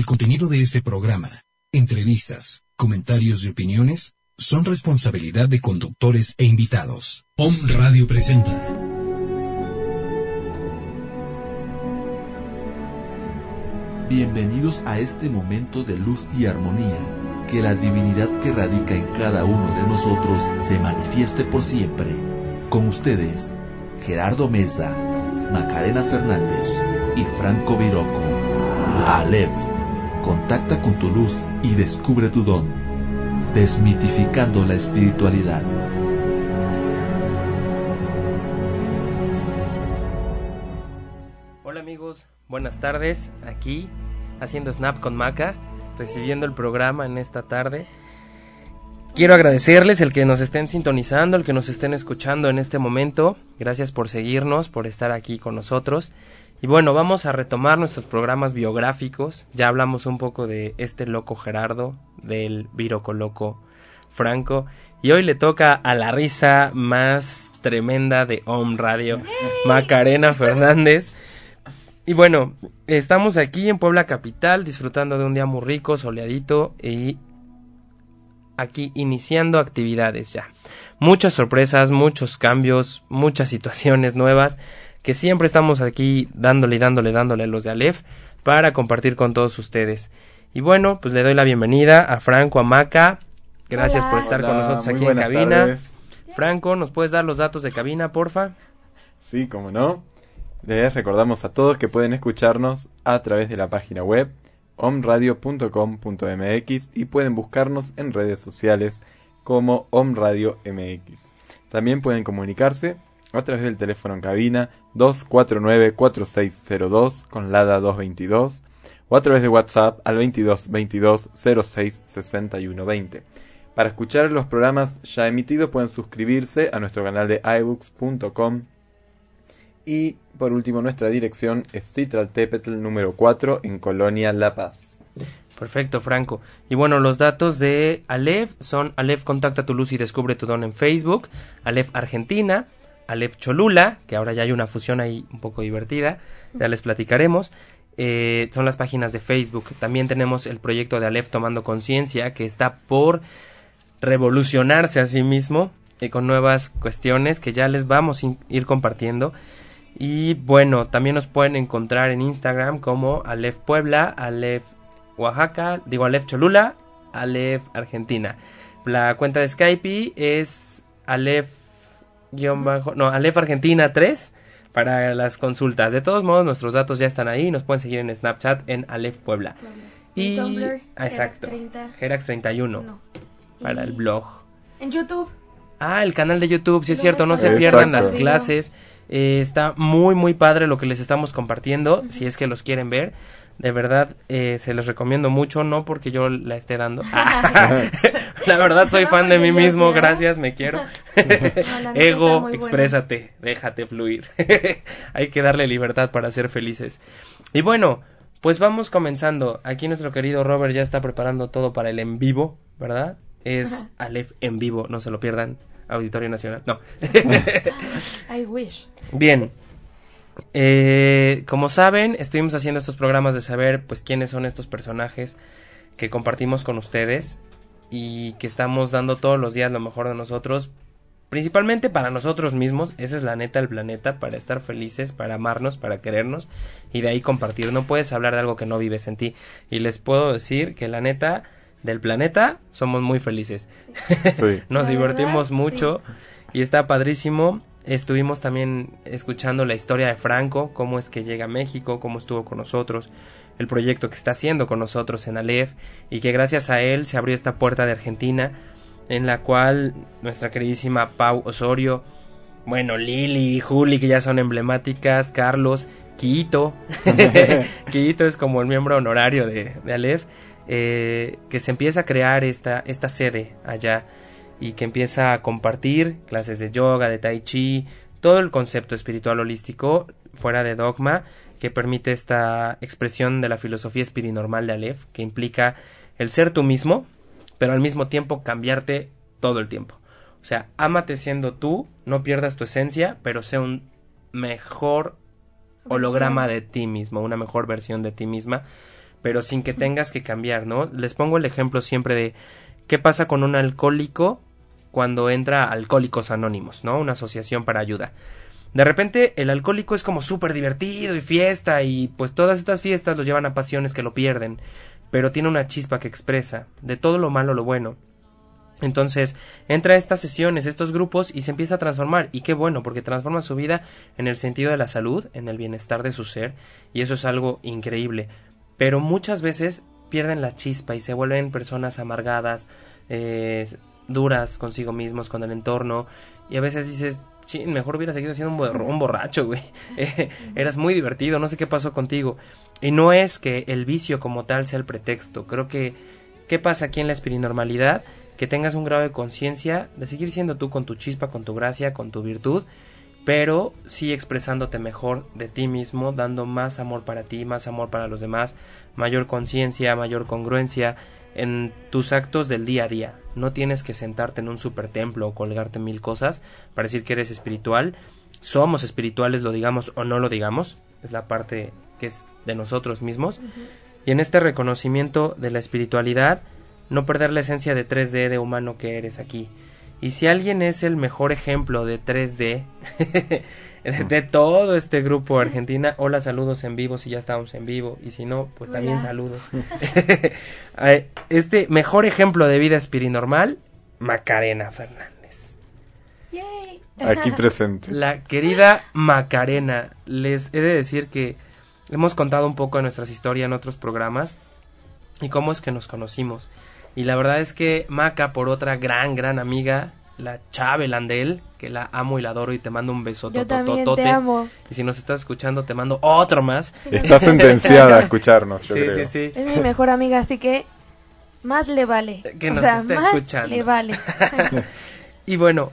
El contenido de este programa, entrevistas, comentarios y opiniones son responsabilidad de conductores e invitados. Om Radio presenta. Bienvenidos a este momento de luz y armonía. Que la divinidad que radica en cada uno de nosotros se manifieste por siempre. Con ustedes, Gerardo Mesa, Macarena Fernández y Franco Viroco. Aleph, contacta con tu luz y descubre tu don, desmitificando la espiritualidad. Hola amigos, buenas tardes, aquí haciendo Snap con Maca, recibiendo el programa en esta tarde. Quiero agradecerles el que nos estén sintonizando, el que nos estén escuchando en este momento. Gracias por seguirnos, por estar aquí con nosotros. Y bueno, vamos a retomar nuestros programas biográficos. Ya hablamos un poco de este loco Gerardo, del Viroco Loco Franco. Y hoy le toca a la risa más tremenda de Home Radio, Macarena Fernández. Y bueno, estamos aquí en Puebla Capital disfrutando de un día muy rico, soleadito y aquí iniciando actividades ya. Muchas sorpresas, muchos cambios, muchas situaciones nuevas que siempre estamos aquí dándole, dándole, dándole a los de Aleph para compartir con todos ustedes. Y bueno, pues le doy la bienvenida a Franco Amaca. Gracias por estar con nosotros aquí en cabina. Franco, ¿nos puedes dar los datos de cabina, porfa? Sí, como no. Les recordamos a todos que pueden escucharnos a través de la página web omradio.com.mx y pueden buscarnos en redes sociales como omradio mx. También pueden comunicarse a través del teléfono en cabina 249-4602 con LADA 222 o a través de WhatsApp al 2222 06 61 20. Para escuchar los programas ya emitidos pueden suscribirse a nuestro canal de iBooks.com y por último nuestra dirección es Citraltepetl número 4 en Colonia La Paz. Perfecto, Franco. Y bueno, los datos de Aleph son Aleph Contacta tu Luz y Descubre tu Don en Facebook, Aleph Argentina, Aleph Cholula, que ahora ya hay una fusión ahí un poco divertida, ya les platicaremos. Eh, son las páginas de Facebook. También tenemos el proyecto de Aleph Tomando Conciencia, que está por revolucionarse a sí mismo y con nuevas cuestiones que ya les vamos a ir compartiendo. Y bueno, también nos pueden encontrar en Instagram como Aleph Puebla, Aleph Oaxaca, digo Aleph Cholula, Aleph Argentina. La cuenta de Skype es Aleph no, Aleph Argentina 3 para las consultas. De todos modos, nuestros datos ya están ahí. Nos pueden seguir en Snapchat en Aleph Puebla. Y, Tumblr, exacto. Gerax 31 para el blog. En YouTube. Ah, el canal de YouTube, sí es cierto, no se pierdan las clases. Eh, está muy, muy padre lo que les estamos compartiendo, si es que los quieren ver. De verdad, eh, se los recomiendo mucho, no porque yo la esté dando. la verdad, soy fan de mí mismo, gracias, me quiero. Ego, exprésate, déjate fluir. Hay que darle libertad para ser felices. Y bueno, pues vamos comenzando. Aquí nuestro querido Robert ya está preparando todo para el en vivo, ¿verdad? Es Aleph en vivo, no se lo pierdan. Auditorio Nacional, no. I wish. Bien, eh, como saben, estuvimos haciendo estos programas de saber pues quiénes son estos personajes que compartimos con ustedes y que estamos dando todos los días lo mejor de nosotros, principalmente para nosotros mismos, esa es la neta del planeta, para estar felices, para amarnos, para querernos y de ahí compartir. No puedes hablar de algo que no vives en ti y les puedo decir que la neta del planeta somos muy felices. Nos divertimos mucho y está padrísimo. Estuvimos también escuchando la historia de Franco, cómo es que llega a México, cómo estuvo con nosotros, el proyecto que está haciendo con nosotros en Aleph y que gracias a él se abrió esta puerta de Argentina en la cual nuestra queridísima Pau Osorio, bueno, Lili, Juli, que ya son emblemáticas, Carlos, Quito, Quito es como el miembro honorario de, de Aleph, eh, que se empieza a crear esta, esta sede allá y que empieza a compartir clases de yoga, de tai chi, todo el concepto espiritual holístico fuera de dogma que permite esta expresión de la filosofía espirinormal de Aleph, que implica el ser tú mismo, pero al mismo tiempo cambiarte todo el tiempo. O sea, ámate siendo tú, no pierdas tu esencia, pero sé un mejor holograma de ti mismo, una mejor versión de ti misma, pero sin que tengas que cambiar, ¿no? Les pongo el ejemplo siempre de qué pasa con un alcohólico cuando entra Alcohólicos Anónimos, ¿no? Una asociación para ayuda. De repente el alcohólico es como súper divertido y fiesta y pues todas estas fiestas lo llevan a pasiones que lo pierden, pero tiene una chispa que expresa de todo lo malo lo bueno. Entonces entra a estas sesiones, estos grupos y se empieza a transformar. Y qué bueno, porque transforma su vida en el sentido de la salud, en el bienestar de su ser. Y eso es algo increíble. Pero muchas veces pierden la chispa y se vuelven personas amargadas, eh, duras consigo mismos, con el entorno. Y a veces dices, mejor hubiera seguido siendo un, borracho, güey. Eh, eras muy divertido, no sé qué pasó contigo. Y no es que el vicio como tal sea el pretexto. Creo que, ¿qué pasa aquí en la espirinormalidad? que tengas un grado de conciencia de seguir siendo tú con tu chispa, con tu gracia, con tu virtud, pero sí expresándote mejor de ti mismo, dando más amor para ti, más amor para los demás, mayor conciencia, mayor congruencia en tus actos del día a día. No tienes que sentarte en un super templo o colgarte mil cosas para decir que eres espiritual. Somos espirituales, lo digamos o no lo digamos. Es la parte que es de nosotros mismos. Y en este reconocimiento de la espiritualidad, no perder la esencia de 3D de humano que eres aquí. Y si alguien es el mejor ejemplo de 3D de, todo este grupo Argentina, hola, saludos en vivo si ya estamos en vivo y si no, pues también saludos. este mejor ejemplo de vida espirinormal, Macarena Fernández. Aquí presente. La querida Macarena, les he de decir que hemos contado un poco de nuestras historias en otros programas y cómo es que nos conocimos. Y la verdad es que Maca, por otra gran, gran amiga, la Chave Landel, que la amo y la adoro y te mando un beso. Yo también te amo. Y si nos estás escuchando, te mando otro más. Estás sentenciada a escucharnos, yo sí, creo. Sí, sí, Es mi mejor amiga, así que más le vale. Que nos esté escuchando. le vale. y bueno,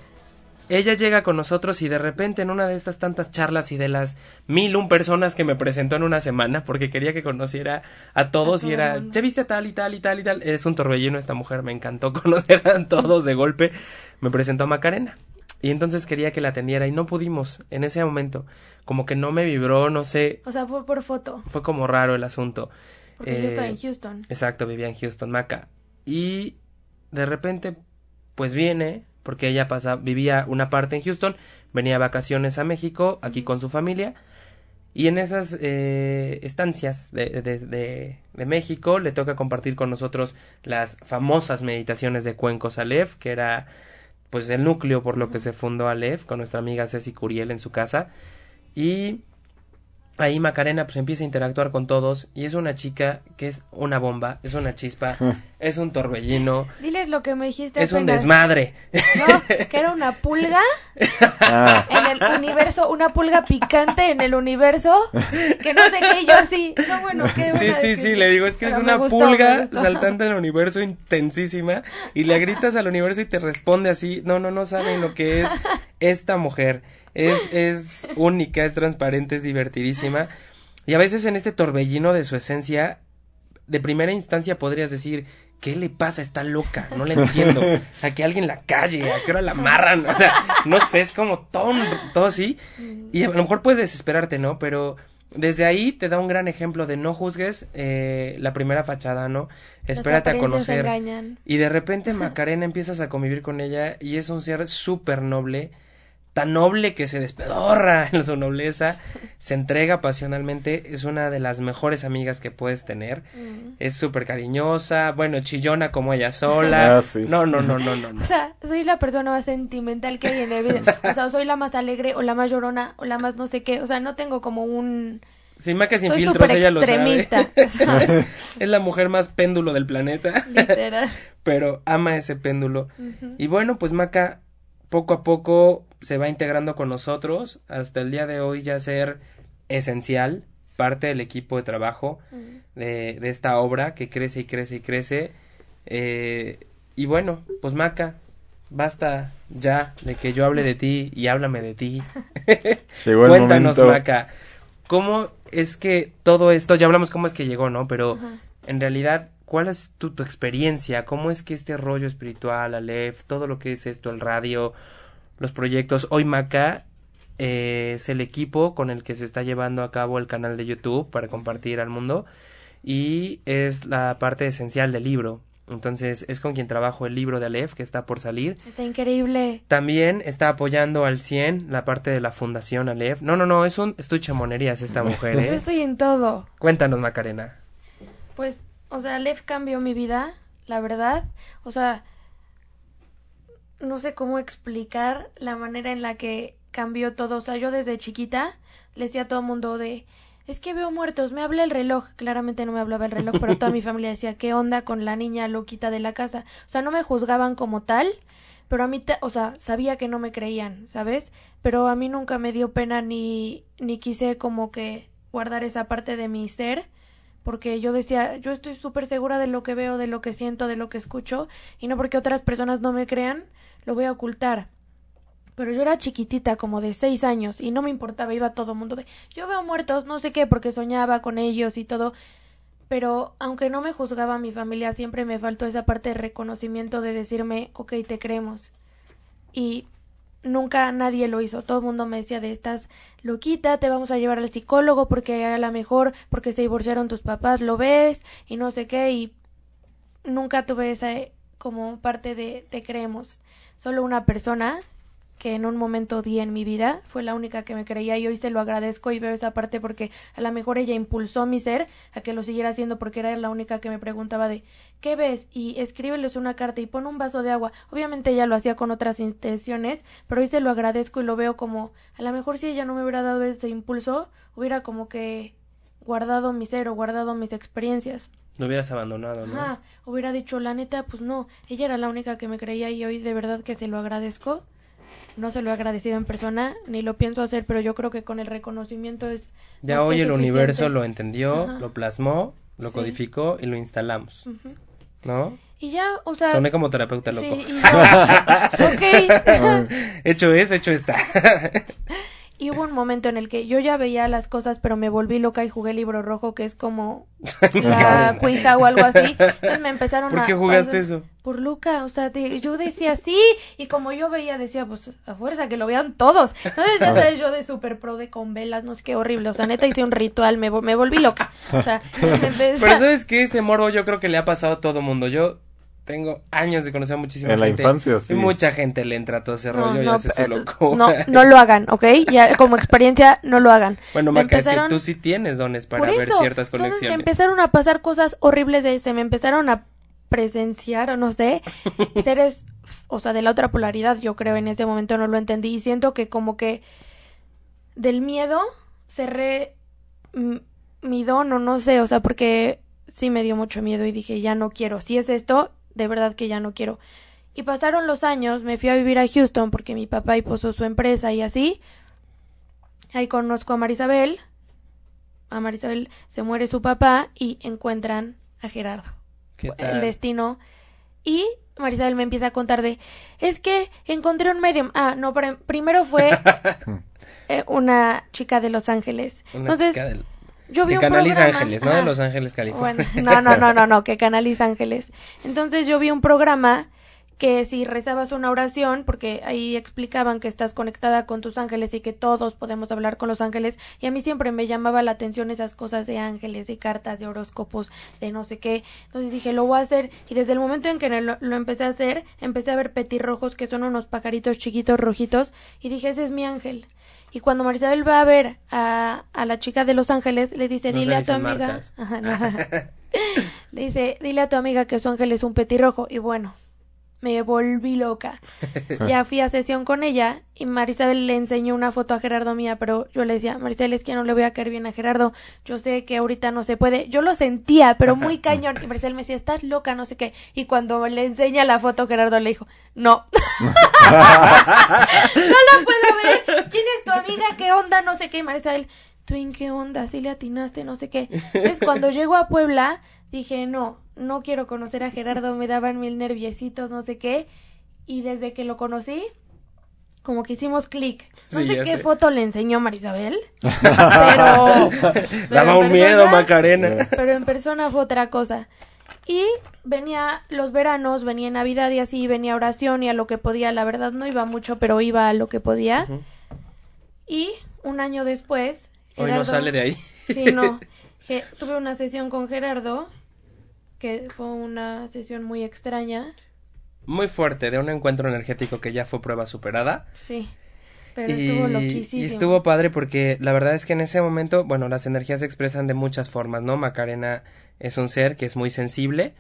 ella llega con nosotros y de repente en una de estas tantas charlas y de las mil un personas que me presentó en una semana porque quería que conociera a todos y era, ya viste tal y tal y tal y tal, es un torbellino esta mujer, me encantó conocer a todos de golpe, me presentó a Macarena y entonces quería que la atendiera y no pudimos en ese momento, como que no me vibró, no sé. O sea, fue por foto. Fue como raro el asunto. Porque yo estaba en eh, Houston. Exacto, vivía en Houston, Maca. Y de repente, pues viene, porque ella vivía una parte en Houston, venía a vacaciones a México, aquí con su familia, y en esas eh, estancias de, de, de, México le toca compartir con nosotros las famosas meditaciones de Cuencos Aleph, que era pues el núcleo por lo que se fundó Aleph, con nuestra amiga Ceci Curiel en su casa, y ahí Macarena pues empieza a interactuar con todos y es una chica que es una bomba, es una chispa, es un torbellino. Diles lo que me dijiste. Es un desmadre. No, que era una pulga ah. en el universo, una pulga picante en el universo, que no sé qué, yo así, no bueno, qué Sí, sí, sí, le digo, es que es una pulga saltante en el universo intensísima y le gritas al universo y te responde así, no, no, no saben lo que es esta mujer es, es única, es transparente, es divertidísima. Y a veces en este torbellino de su esencia, de primera instancia podrías decir, ¿qué le pasa? Está loca, no la entiendo. A que alguien la calle, a qué hora la amarran. O sea, no sé, es como todo, todo así. Y a lo mejor puedes desesperarte, ¿no? Pero desde ahí te da un gran ejemplo de no juzgues eh, la primera fachada, ¿no? Espérate a conocer. Y de repente Macarena empiezas a convivir con ella y es un ser súper noble tan noble que se despedorra en su nobleza, se entrega pasionalmente, es una de las mejores amigas que puedes tener, mm. es súper cariñosa, bueno, chillona como ella sola, ah, no, no, no, no, no, O sea, soy la persona más sentimental que hay en el vida, o sea, soy la más alegre o la más llorona o la más no sé qué, o sea, no tengo como un... Sin Maca sin filtros, ella lo sabe. es la mujer más péndulo del planeta. Literal. Pero ama ese péndulo. Y bueno, pues Maca poco a poco se va integrando con nosotros hasta el día de hoy ya ser esencial, parte del equipo de trabajo de, de, esta obra que crece y crece y crece. Eh, y bueno, pues Maca, basta ya de que yo hable de ti y háblame de ti. Llegó el Cuéntanos, Maca, ¿cómo es que todo esto, ya hablamos cómo es que llegó, ¿no? Pero en realidad, ¿cuál es tu, tu experiencia? ¿Cómo es que este rollo espiritual, Aleph, todo lo que es esto, el radio, los proyectos. Hoy Maca eh, es el equipo con el que se está llevando a cabo el canal de YouTube para compartir al mundo. y es la parte esencial del libro. Entonces es con quien trabajo el libro de Aleph que está por salir. Está increíble. También está apoyando al 100 la parte de la fundación Aleph. No, no, no, es un estuche monerías esta mujer, Yo ¿eh? estoy en todo. Cuéntanos, Macarena. Pues, o sea, Lev cambió mi vida, la verdad. O sea, no sé cómo explicar la manera en la que cambió todo. O sea, yo desde chiquita le decía a todo el mundo de, es que veo muertos, me habla el reloj. Claramente no me hablaba el reloj, pero toda mi familia decía, ¿qué onda con la niña loquita de la casa? O sea, no me juzgaban como tal, pero a mí, ta- o sea, sabía que no me creían, ¿sabes? Pero a mí nunca me dio pena ni, ni quise como que guardar esa parte de mi ser porque yo decía, yo estoy súper segura de lo que veo, de lo que siento, de lo que escucho, y no porque otras personas no me crean, lo voy a ocultar. Pero yo era chiquitita, como de seis años, y no me importaba, iba todo el mundo de, yo veo muertos, no sé qué, porque soñaba con ellos y todo. Pero aunque no me juzgaba mi familia, siempre me faltó esa parte de reconocimiento de decirme, ok, te creemos. Y nunca nadie lo hizo. Todo el mundo me decía de estás loquita, te vamos a llevar al psicólogo porque a la mejor porque se divorciaron tus papás, lo ves y no sé qué y nunca tuve esa eh, como parte de te creemos. Solo una persona que en un momento di en mi vida fue la única que me creía y hoy se lo agradezco y veo esa parte porque a lo mejor ella impulsó mi ser a que lo siguiera haciendo porque era la única que me preguntaba de ¿qué ves? y escríbeles una carta y pon un vaso de agua. Obviamente ella lo hacía con otras intenciones, pero hoy se lo agradezco y lo veo como a lo mejor si ella no me hubiera dado ese impulso, hubiera como que guardado mi ser o guardado mis experiencias. Lo hubieras abandonado, ¿no? Ajá, hubiera dicho la neta, pues no, ella era la única que me creía y hoy de verdad que se lo agradezco. No se lo he agradecido en persona, ni lo pienso hacer, pero yo creo que con el reconocimiento es... Ya hoy el suficiente. universo lo entendió, Ajá. lo plasmó, lo Sí. codificó y lo instalamos. ¿no? Y ya, o sea... Soné como terapeuta sí, loco. y yo- ok. hecho es, hecho está. y hubo un momento en el que yo ya veía las cosas, pero me volví loca y jugué libro rojo, que es como la cuija o algo así. Entonces me empezaron ¿Por a... qué jugaste eso? Por Luca, o sea, yo decía sí, y como yo veía, decía, pues a fuerza que lo vean todos. Entonces, ya sabes, yo de super pro de con velas, no sé qué horrible, o sea, neta hice un ritual, me, me volví loca. O sea, me empecé- Pero ¿sabes qué? Ese morbo yo creo que le ha pasado a todo mundo. Yo tengo años de conocer a muchísima En la gente. infancia, sí. Y mucha gente le entra todo ese No, rollo y no, hace su locura. no, no lo hagan, ¿ok? Ya como experiencia, no lo hagan. Bueno, Me Maca, es que empezaron- tú sí tienes dones para Por ver ciertas entonces conexiones. me empezaron a pasar cosas horribles de se me empezaron a presenciar o no sé seres o sea de la otra polaridad yo creo en ese momento no lo entendí y siento que como que del miedo cerré mi don o no sé o sea porque sí me dio mucho miedo y dije ya no quiero si es esto de verdad que ya no quiero y pasaron los años me fui a vivir a Houston porque mi papá puso su empresa y así ahí conozco a Marisabel a Marisabel se muere su papá y encuentran a Gerardo ¿Qué el destino. Y Marisabel me empieza a contar de, es que encontré un medium. Ah, no, primero fue eh, una chica de Los Ángeles. Una Entonces, chica del... yo vi que un canaliza programa- ángeles, ¿no? De. Los Ángeles, California. Bueno, no, no, no, no, no, que canaliza ángeles. Entonces yo vi un programa que si rezabas una oración, porque ahí explicaban que estás conectada con tus ángeles y que todos podemos hablar con los ángeles, y a mí siempre me llamaba la atención esas cosas de ángeles, de cartas, de horóscopos, de no sé qué. Entonces dije, lo voy a hacer, y desde el momento en que lo, lo empecé a hacer, empecé a ver petirrojos, que son unos pajaritos chiquitos rojitos, y dije, ese es mi ángel. Y cuando Marisabel va a ver a, a la chica de Los Ángeles, le dice, No dile a tu amiga. Ajá, no. Le dice, dile a tu amiga que su ángel es un petirrojo. Y bueno, me volví loca. Ya fui a sesión con ella y Marisabel le enseñó una foto a Gerardo mía, pero yo le decía, Marisabel, es que no le voy a caer bien a Gerardo. Yo sé que ahorita no se puede. Yo lo sentía, pero muy cañón. Y Marisabel me decía, estás loca, no sé qué. Y cuando le enseña la foto, Gerardo le dijo, no. no la puedo ver. ¿Quién es tu amiga? ¿Qué onda? No sé qué. Y Marisabel, ¿tú en qué onda? Si le atinaste, no sé qué. Entonces, cuando llego a Puebla, dije, no, no quiero conocer a Gerardo, me daban mil nerviecitos, no sé qué. Y desde que lo conocí, como que hicimos clic. No Sí, sé qué sé. foto le enseñó Marisabel, pero... pero Daba un miedo, Macarena. Pero en persona fue otra cosa. Y venía los veranos, venía Navidad y así, venía oración y a lo que podía. La verdad no iba mucho, pero iba a lo que podía. Y un año después... Hoy no sale de ahí. Sí, no. que tuve una sesión con Gerardo, que fue una sesión muy extraña. Muy fuerte, de un encuentro energético que ya fue prueba superada. Sí. Pero estuvo loquísimo. Y estuvo padre porque la verdad es que en ese momento, bueno, las energías se expresan de muchas formas, ¿no? Macarena es un ser que es muy sensible.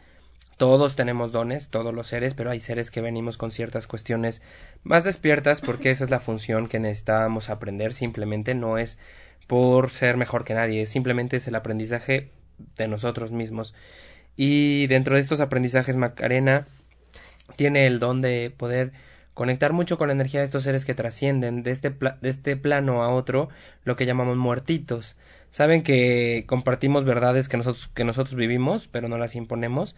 Todos tenemos dones, todos los seres, pero hay seres que venimos con ciertas cuestiones más despiertas porque esa es la función que necesitábamos aprender. Simplemente no es por ser mejor que nadie, simplemente es el aprendizaje de nosotros mismos. Y dentro de estos aprendizajes, Macarena tiene el don de poder conectar mucho con la energía de estos seres que trascienden de este, de este plano a otro, lo que llamamos muertitos. Saben que compartimos verdades que nosotros, que nosotros vivimos, pero no las imponemos.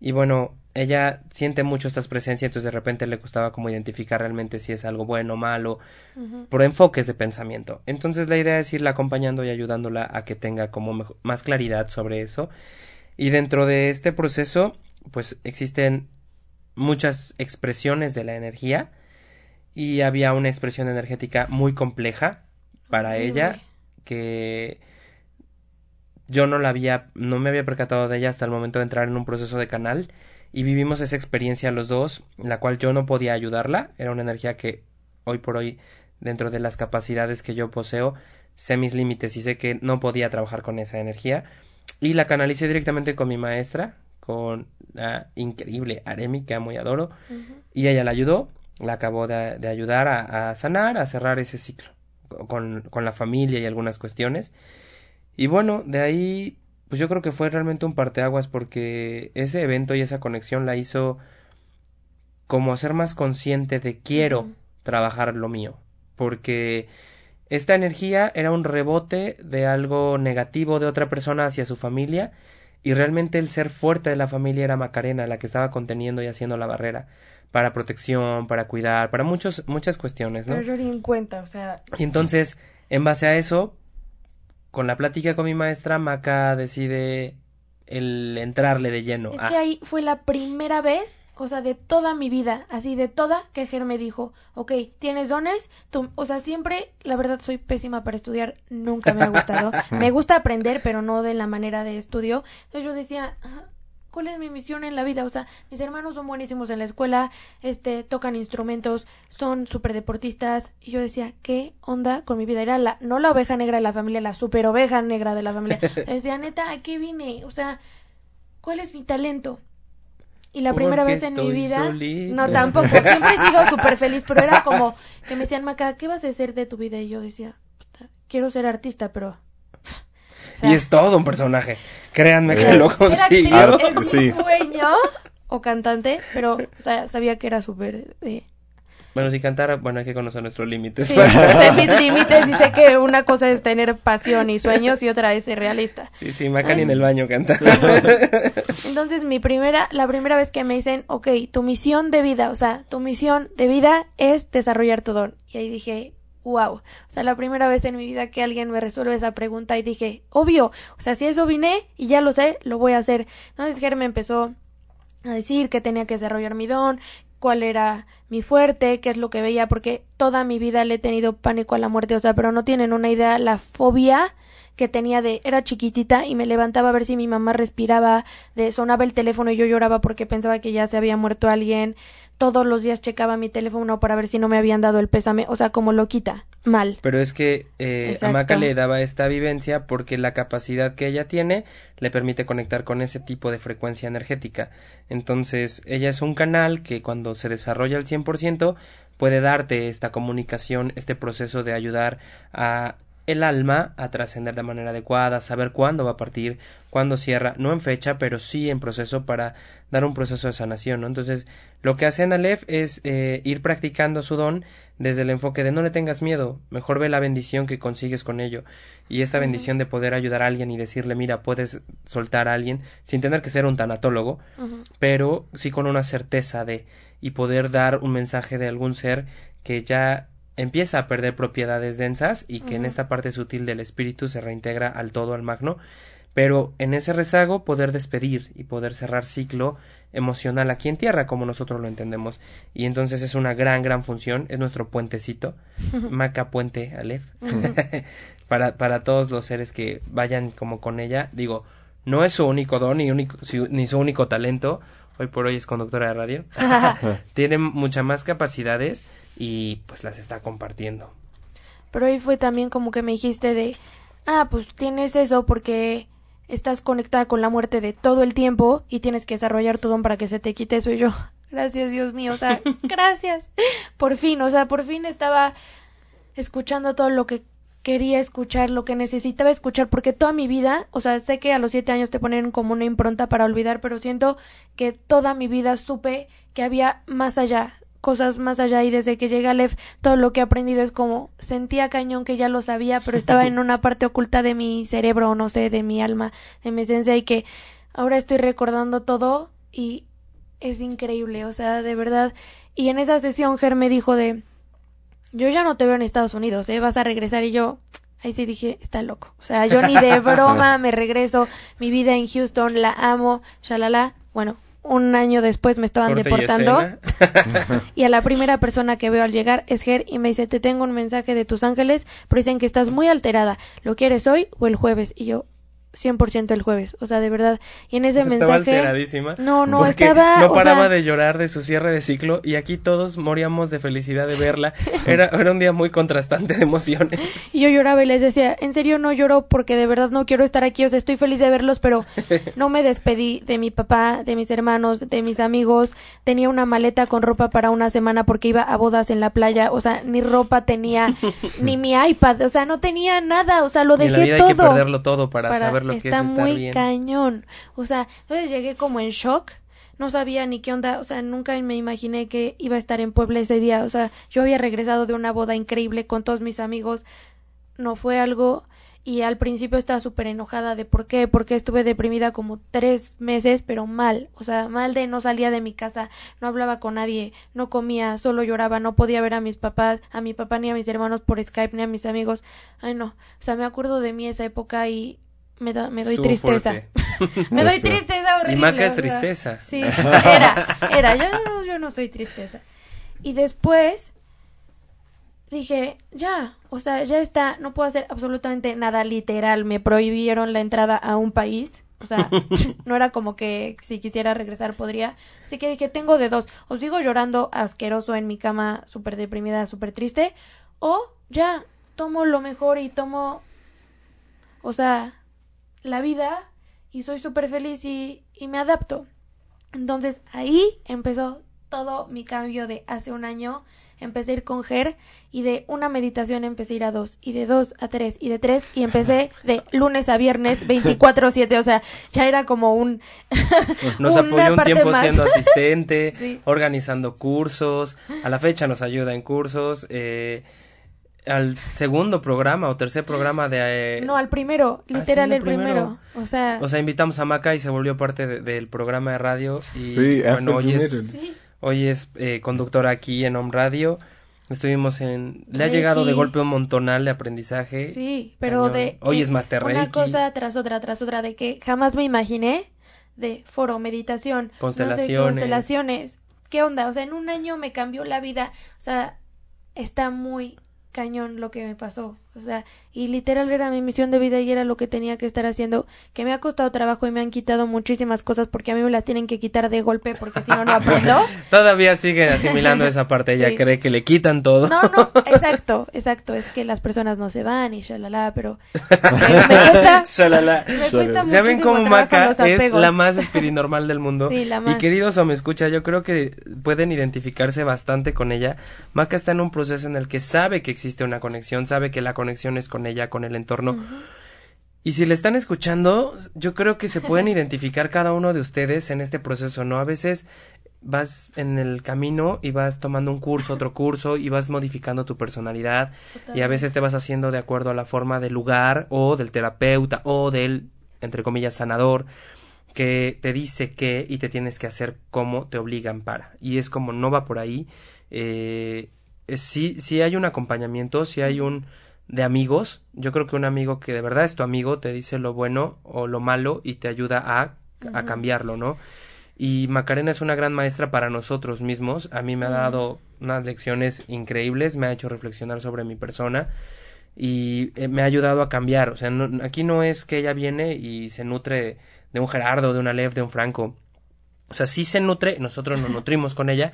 Y bueno, ella siente mucho estas presencias, entonces de repente le gustaba como identificar realmente si es algo bueno o malo, por enfoques de pensamiento. Entonces la idea es irla acompañando y ayudándola a que tenga como más claridad sobre eso. Y dentro de este proceso, pues existen muchas expresiones de la energía. Y había una expresión energética muy compleja para ella que yo no la había no me había percatado de ella hasta el momento de entrar en un proceso de canal. Y vivimos esa experiencia los dos en la cual yo no podía ayudarla. Era una energía que hoy por hoy dentro de las capacidades que yo poseo sé mis límites y sé que no podía trabajar con esa energía y la canalicé directamente con mi maestra con la increíble Aremi que amo y adoro. Y ella la ayudó la acabó de, ayudar a, sanar a cerrar ese ciclo con, con la familia y algunas cuestiones. Y bueno de ahí pues yo creo que fue realmente un parteaguas porque ese evento y esa conexión la hizo como ser más consciente de quiero trabajar lo mío. Porque esta energía era un rebote de algo negativo de otra persona hacia su familia y realmente el ser fuerte de la familia era Macarena, la que estaba conteniendo y haciendo la barrera para protección, para cuidar, para muchos, muchas cuestiones, ¿no? Pero yo en cuenta, o sea. Y entonces, en base a eso, con la plática con mi maestra, Maca decide el entrarle de lleno. Es que ahí fue la primera vez o sea, de toda mi vida, así de toda, que Ger me dijo, ok, tienes dones, tú, o sea, siempre, la verdad, soy pésima para estudiar, nunca me ha gustado, me gusta aprender, pero no de la manera de estudio, entonces yo decía, ¿cuál es mi misión en la vida? O sea, mis hermanos son buenísimos en la escuela, este, tocan instrumentos, son súper deportistas, y yo decía, ¿qué onda con mi vida? Era la, no la oveja negra de la familia, la super oveja negra de la familia, decía, neta, ¿a qué vine? O sea, ¿cuál es mi talento? Y la primera vez en mi vida, no tampoco, siempre he sido súper feliz, pero era como que me decían, Maca, ¿qué vas a hacer de tu vida? Y yo decía, quiero ser artista, pero... y es todo un personaje, créanme que lo consiguió. Es mi sueño, o cantante, pero o sea, sabía que era súper... Eh, bueno, si cantara, bueno, hay que conocer nuestros límites. Sí, sé mis límites y sé que una cosa es tener pasión y sueños y otra es ser realista. Sí, sí, Macan en el baño. Entonces, mi primera, la primera vez que me dicen, ok, tu misión de vida, o sea, tu misión de vida es desarrollar tu don. Y ahí dije, wow. O sea, la primera vez en mi vida que alguien me resuelve esa pregunta y dije, obvio, o sea, si eso vine y ya lo sé, lo voy a hacer. Entonces, Ger me empezó a decir que tenía que desarrollar mi don, cuál era mi fuerte, qué es lo que veía, porque toda mi vida le he tenido pánico a la muerte, o sea, pero no tienen una idea la fobia que tenía de era chiquitita y me levantaba a ver si mi mamá respiraba, de sonaba el teléfono y yo lloraba porque pensaba que ya se había muerto alguien, todos los días checaba mi teléfono para ver si no me habían dado el pésame, o sea, como lo quita, mal. Pero es que eh, a Maca le daba esta vivencia porque la capacidad que ella tiene le permite conectar con ese tipo de frecuencia energética. Entonces, ella es un canal que cuando se desarrolla al 100% puede darte esta comunicación, este proceso de ayudar a el alma a trascender de manera adecuada, saber cuándo va a partir, cuándo cierra, no en fecha, pero sí en proceso para dar un proceso de sanación, ¿no? Entonces, lo que hace Analef es eh, ir practicando su don desde el enfoque de no le tengas miedo, mejor ve la bendición que consigues con ello, y esta bendición de poder ayudar a alguien y decirle, mira, puedes soltar a alguien, sin tener que ser un tanatólogo, pero sí con una certeza de, y poder dar un mensaje de algún ser que ya empieza a perder propiedades densas y que en esta parte sutil del espíritu se reintegra al todo, al magno, pero en ese rezago poder despedir y poder cerrar ciclo emocional aquí en tierra como nosotros lo entendemos. Y entonces es una gran gran función es nuestro puentecito maca puente alef para para todos los seres que vayan como con ella. Digo no es su único don ni único ni su único talento hoy por hoy es conductora de radio tiene muchas más capacidades y pues las está compartiendo pero hoy fue también como que me dijiste de ah pues tienes eso porque estás conectada con la muerte de todo el tiempo y tienes que desarrollar tu don para que se te quite eso y yo, gracias Dios mío, o sea, gracias. Por fin, o sea, por fin estaba escuchando todo lo que quería escuchar, lo que necesitaba escuchar, porque toda mi vida, o sea, sé que a los siete años te ponen como una impronta para olvidar, pero siento que toda mi vida supe que había más allá, cosas más allá y desde que llegué a Lef todo lo que he aprendido es como sentía cañón que ya lo sabía pero estaba en una parte oculta de mi cerebro no sé de mi alma de mi esencia y que ahora estoy recordando todo y es increíble o sea de verdad. Y en esa sesión Ger me dijo de yo ya no te veo en Estados Unidos eh vas a regresar y yo Ahí sí dije, está loco. O sea, yo ni de broma me regreso. Mi vida en Houston la amo, shalala. Bueno, un año después me estaban deportando y, a la primera persona que veo al llegar es Ger y me dice te tengo un mensaje de tus ángeles pero dicen que estás muy alterada ¿lo quieres hoy o el jueves? y yo 100% el jueves, o sea, de verdad. Y en ese estaba mensaje alteradísima. No, no estaba no paraba de llorar de su cierre de ciclo y aquí todos moríamos de felicidad de verla. Era era un día muy contrastante de emociones. Y yo lloraba y les decía, "En serio no lloro porque de verdad no quiero estar aquí, o sea, estoy feliz de verlos, pero no me despedí de mi papá, de mis hermanos, de mis amigos. Tenía una maleta con ropa para una semana porque iba a bodas en la playa, o sea, ni ropa tenía, ni mi iPad, o sea, no tenía nada, o sea, lo dejé en la vida todo. Hay que perderlo todo para, para saber lo que está es estar muy bien. cañón. O sea, entonces llegué como en shock. No sabía ni qué onda, o sea, nunca me imaginé que iba a estar en Puebla ese día. O sea, yo había regresado de una boda increíble con todos mis amigos. No fue algo y al principio estaba súper enojada de por qué, porque estuve deprimida como tres meses, pero mal, o sea, mal de no salía de mi casa, no hablaba con nadie, no comía, solo lloraba, no podía ver a mis papás, a mi papá ni a mis hermanos por Skype ni a mis amigos, ay no, o sea, me acuerdo de mí esa época y me, da, me doy Estuvo tristeza. me doy tristeza horrible. Y Maca es o sea, tristeza. Sí, era, era, yo no, yo no soy tristeza. Y después dije, ya, o sea, ya está, no puedo hacer absolutamente nada literal, me prohibieron la entrada a un país. O sea, no era como que si quisiera regresar podría. Así que dije, tengo de dos. O sigo llorando asqueroso en mi cama, súper deprimida, súper triste. O ya, tomo lo mejor y tomo, o sea, la vida y soy súper feliz y, y me adapto. Entonces ahí empezó todo mi cambio de hace un año. Empecé a ir con Ger y de una meditación empecé a ir a dos y de dos a tres y de tres y empecé de lunes a viernes 24/7, o sea, ya era como un... Nos apoyó un tiempo más. siendo asistente, Sí. organizando cursos, a la fecha nos ayuda en cursos, eh, al segundo programa o tercer programa de... eh, No, al primero, sí, literal al el primero. O sea, O sea, invitamos a Maca y se volvió parte de- del programa de radio. Y Sí, bueno, hoy es, sí, hoy es eh, conductora aquí en Home Radio. Estuvimos en... Le ha llegado de golpe un montonal de aprendizaje. sí, pero Cañón. de... Hoy es Master Una Reiki. cosa tras otra, tras otra, de que jamás me imaginé de foro, meditación, no sé, Constelaciones. constelaciones. ¿Qué onda? O sea, en un año me cambió la vida. O sea, está muy cañón lo que me pasó. O sea, y literal era mi misión de vida y era lo que tenía que estar haciendo, que me ha costado trabajo y me han quitado muchísimas cosas porque a mí me las tienen que quitar de golpe porque si no, no aprendo. Todavía sigue asimilando esa parte. Ella Sí. cree que le quitan todo. No, no, exacto, exacto. Es que las personas no se van y shalala, pero me, me cuesta, Shalala. me cuesta Ya ven cómo Maca es la más espirinormal del mundo. Sí, la Y más. queridos o me escucha, yo creo que pueden identificarse bastante con ella. Maca está en un proceso en el que sabe que existe una conexión, sabe que la conexión es con ella, con el entorno. Y si le están escuchando, yo creo que se pueden identificar cada uno de ustedes en este proceso, ¿no? A veces vas en el camino y vas tomando un curso, otro curso y vas modificando tu personalidad y a veces te vas haciendo de acuerdo a la forma del lugar o del terapeuta o del, entre comillas, sanador que te dice que y te tienes que hacer como te obligan para. Y es como no va por ahí. Eh, eh, sí, sí hay un acompañamiento, sí hay un de amigos. Yo creo que un amigo que de verdad es tu amigo te dice lo bueno o lo malo y te ayuda a, a cambiarlo, ¿no? Y Macarena es una gran maestra para nosotros mismos. A mí me ha dado unas lecciones increíbles, me ha hecho reflexionar sobre mi persona y eh, me ha ayudado a cambiar. O sea, aquí no es que ella viene y se nutre de un Gerardo, de una Lev, de un Franco. O sea, sí se nutre, nosotros nos nutrimos con ella,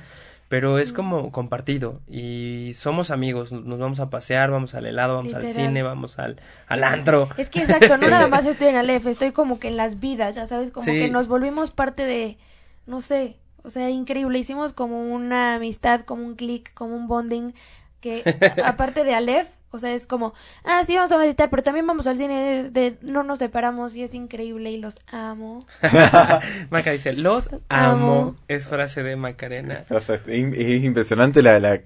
pero es como compartido y somos amigos, nos vamos a pasear, vamos al helado, vamos al cine, vamos al, al antro. Es que exacto, no nada más estoy en Aleph, estoy como que en las vidas, ya sabes, como que nos volvimos parte de, no sé, o sea, increíble, hicimos como una amistad, como un click, como un bonding, que aparte de Aleph, o sea, es como, ah, sí, vamos a meditar, pero también vamos al cine de, no nos separamos y es increíble y los amo. Maca dice, los amo. Es frase de Macarena. es, impresionante la, la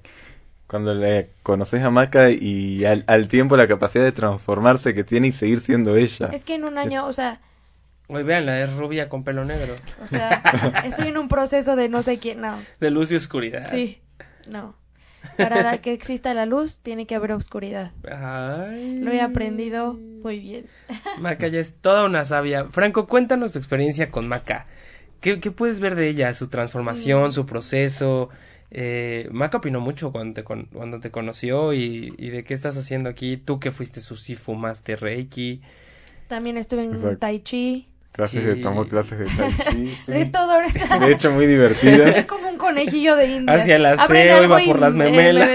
cuando le conoces a Maca y al, tiempo la capacidad de transformarse que tiene y seguir siendo ella. Es que en un año, o sea... Hoy veanla, es rubia con pelo negro. O sea, estoy en un proceso de no sé quién, no. De luz y oscuridad. Sí, no. Para que exista la luz, tiene que haber oscuridad. Lo he aprendido muy bien. Maca ya es toda una sabia. Franco, cuéntanos tu experiencia con Maca. ¿Qué, puedes ver de ella? Su transformación, mm. su proceso. Eh, Maca opinó mucho cuando te, cuando te conoció y, de qué estás haciendo aquí. Tú que fuiste su Sifu Master Reiki. También estuve en Tai Chi. Clases de, tomó clases de tai chi. De todo. De hecho, muy divertida. Es como un conejillo de India. Hacia el aseo, iba por las memelas.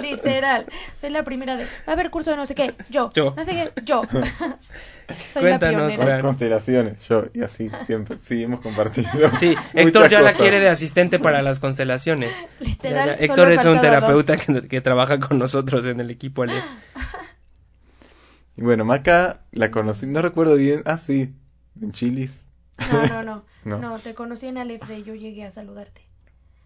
literal. Soy la primera de, va a haber curso de no sé qué, yo. Yo. No sé qué, yo. Soy Cuéntanos, la constelaciones, yo, y así, siempre. Sí, hemos compartido. Sí, Héctor ya la quiere de asistente para las constelaciones. Literal. Héctor es un terapeuta que, que, trabaja con nosotros en el equipo. Y bueno, Maca la conocí, no recuerdo bien. Ah, sí, ¿En Chilis? No, no, no, no. te conocí en Aleph y yo llegué a saludarte.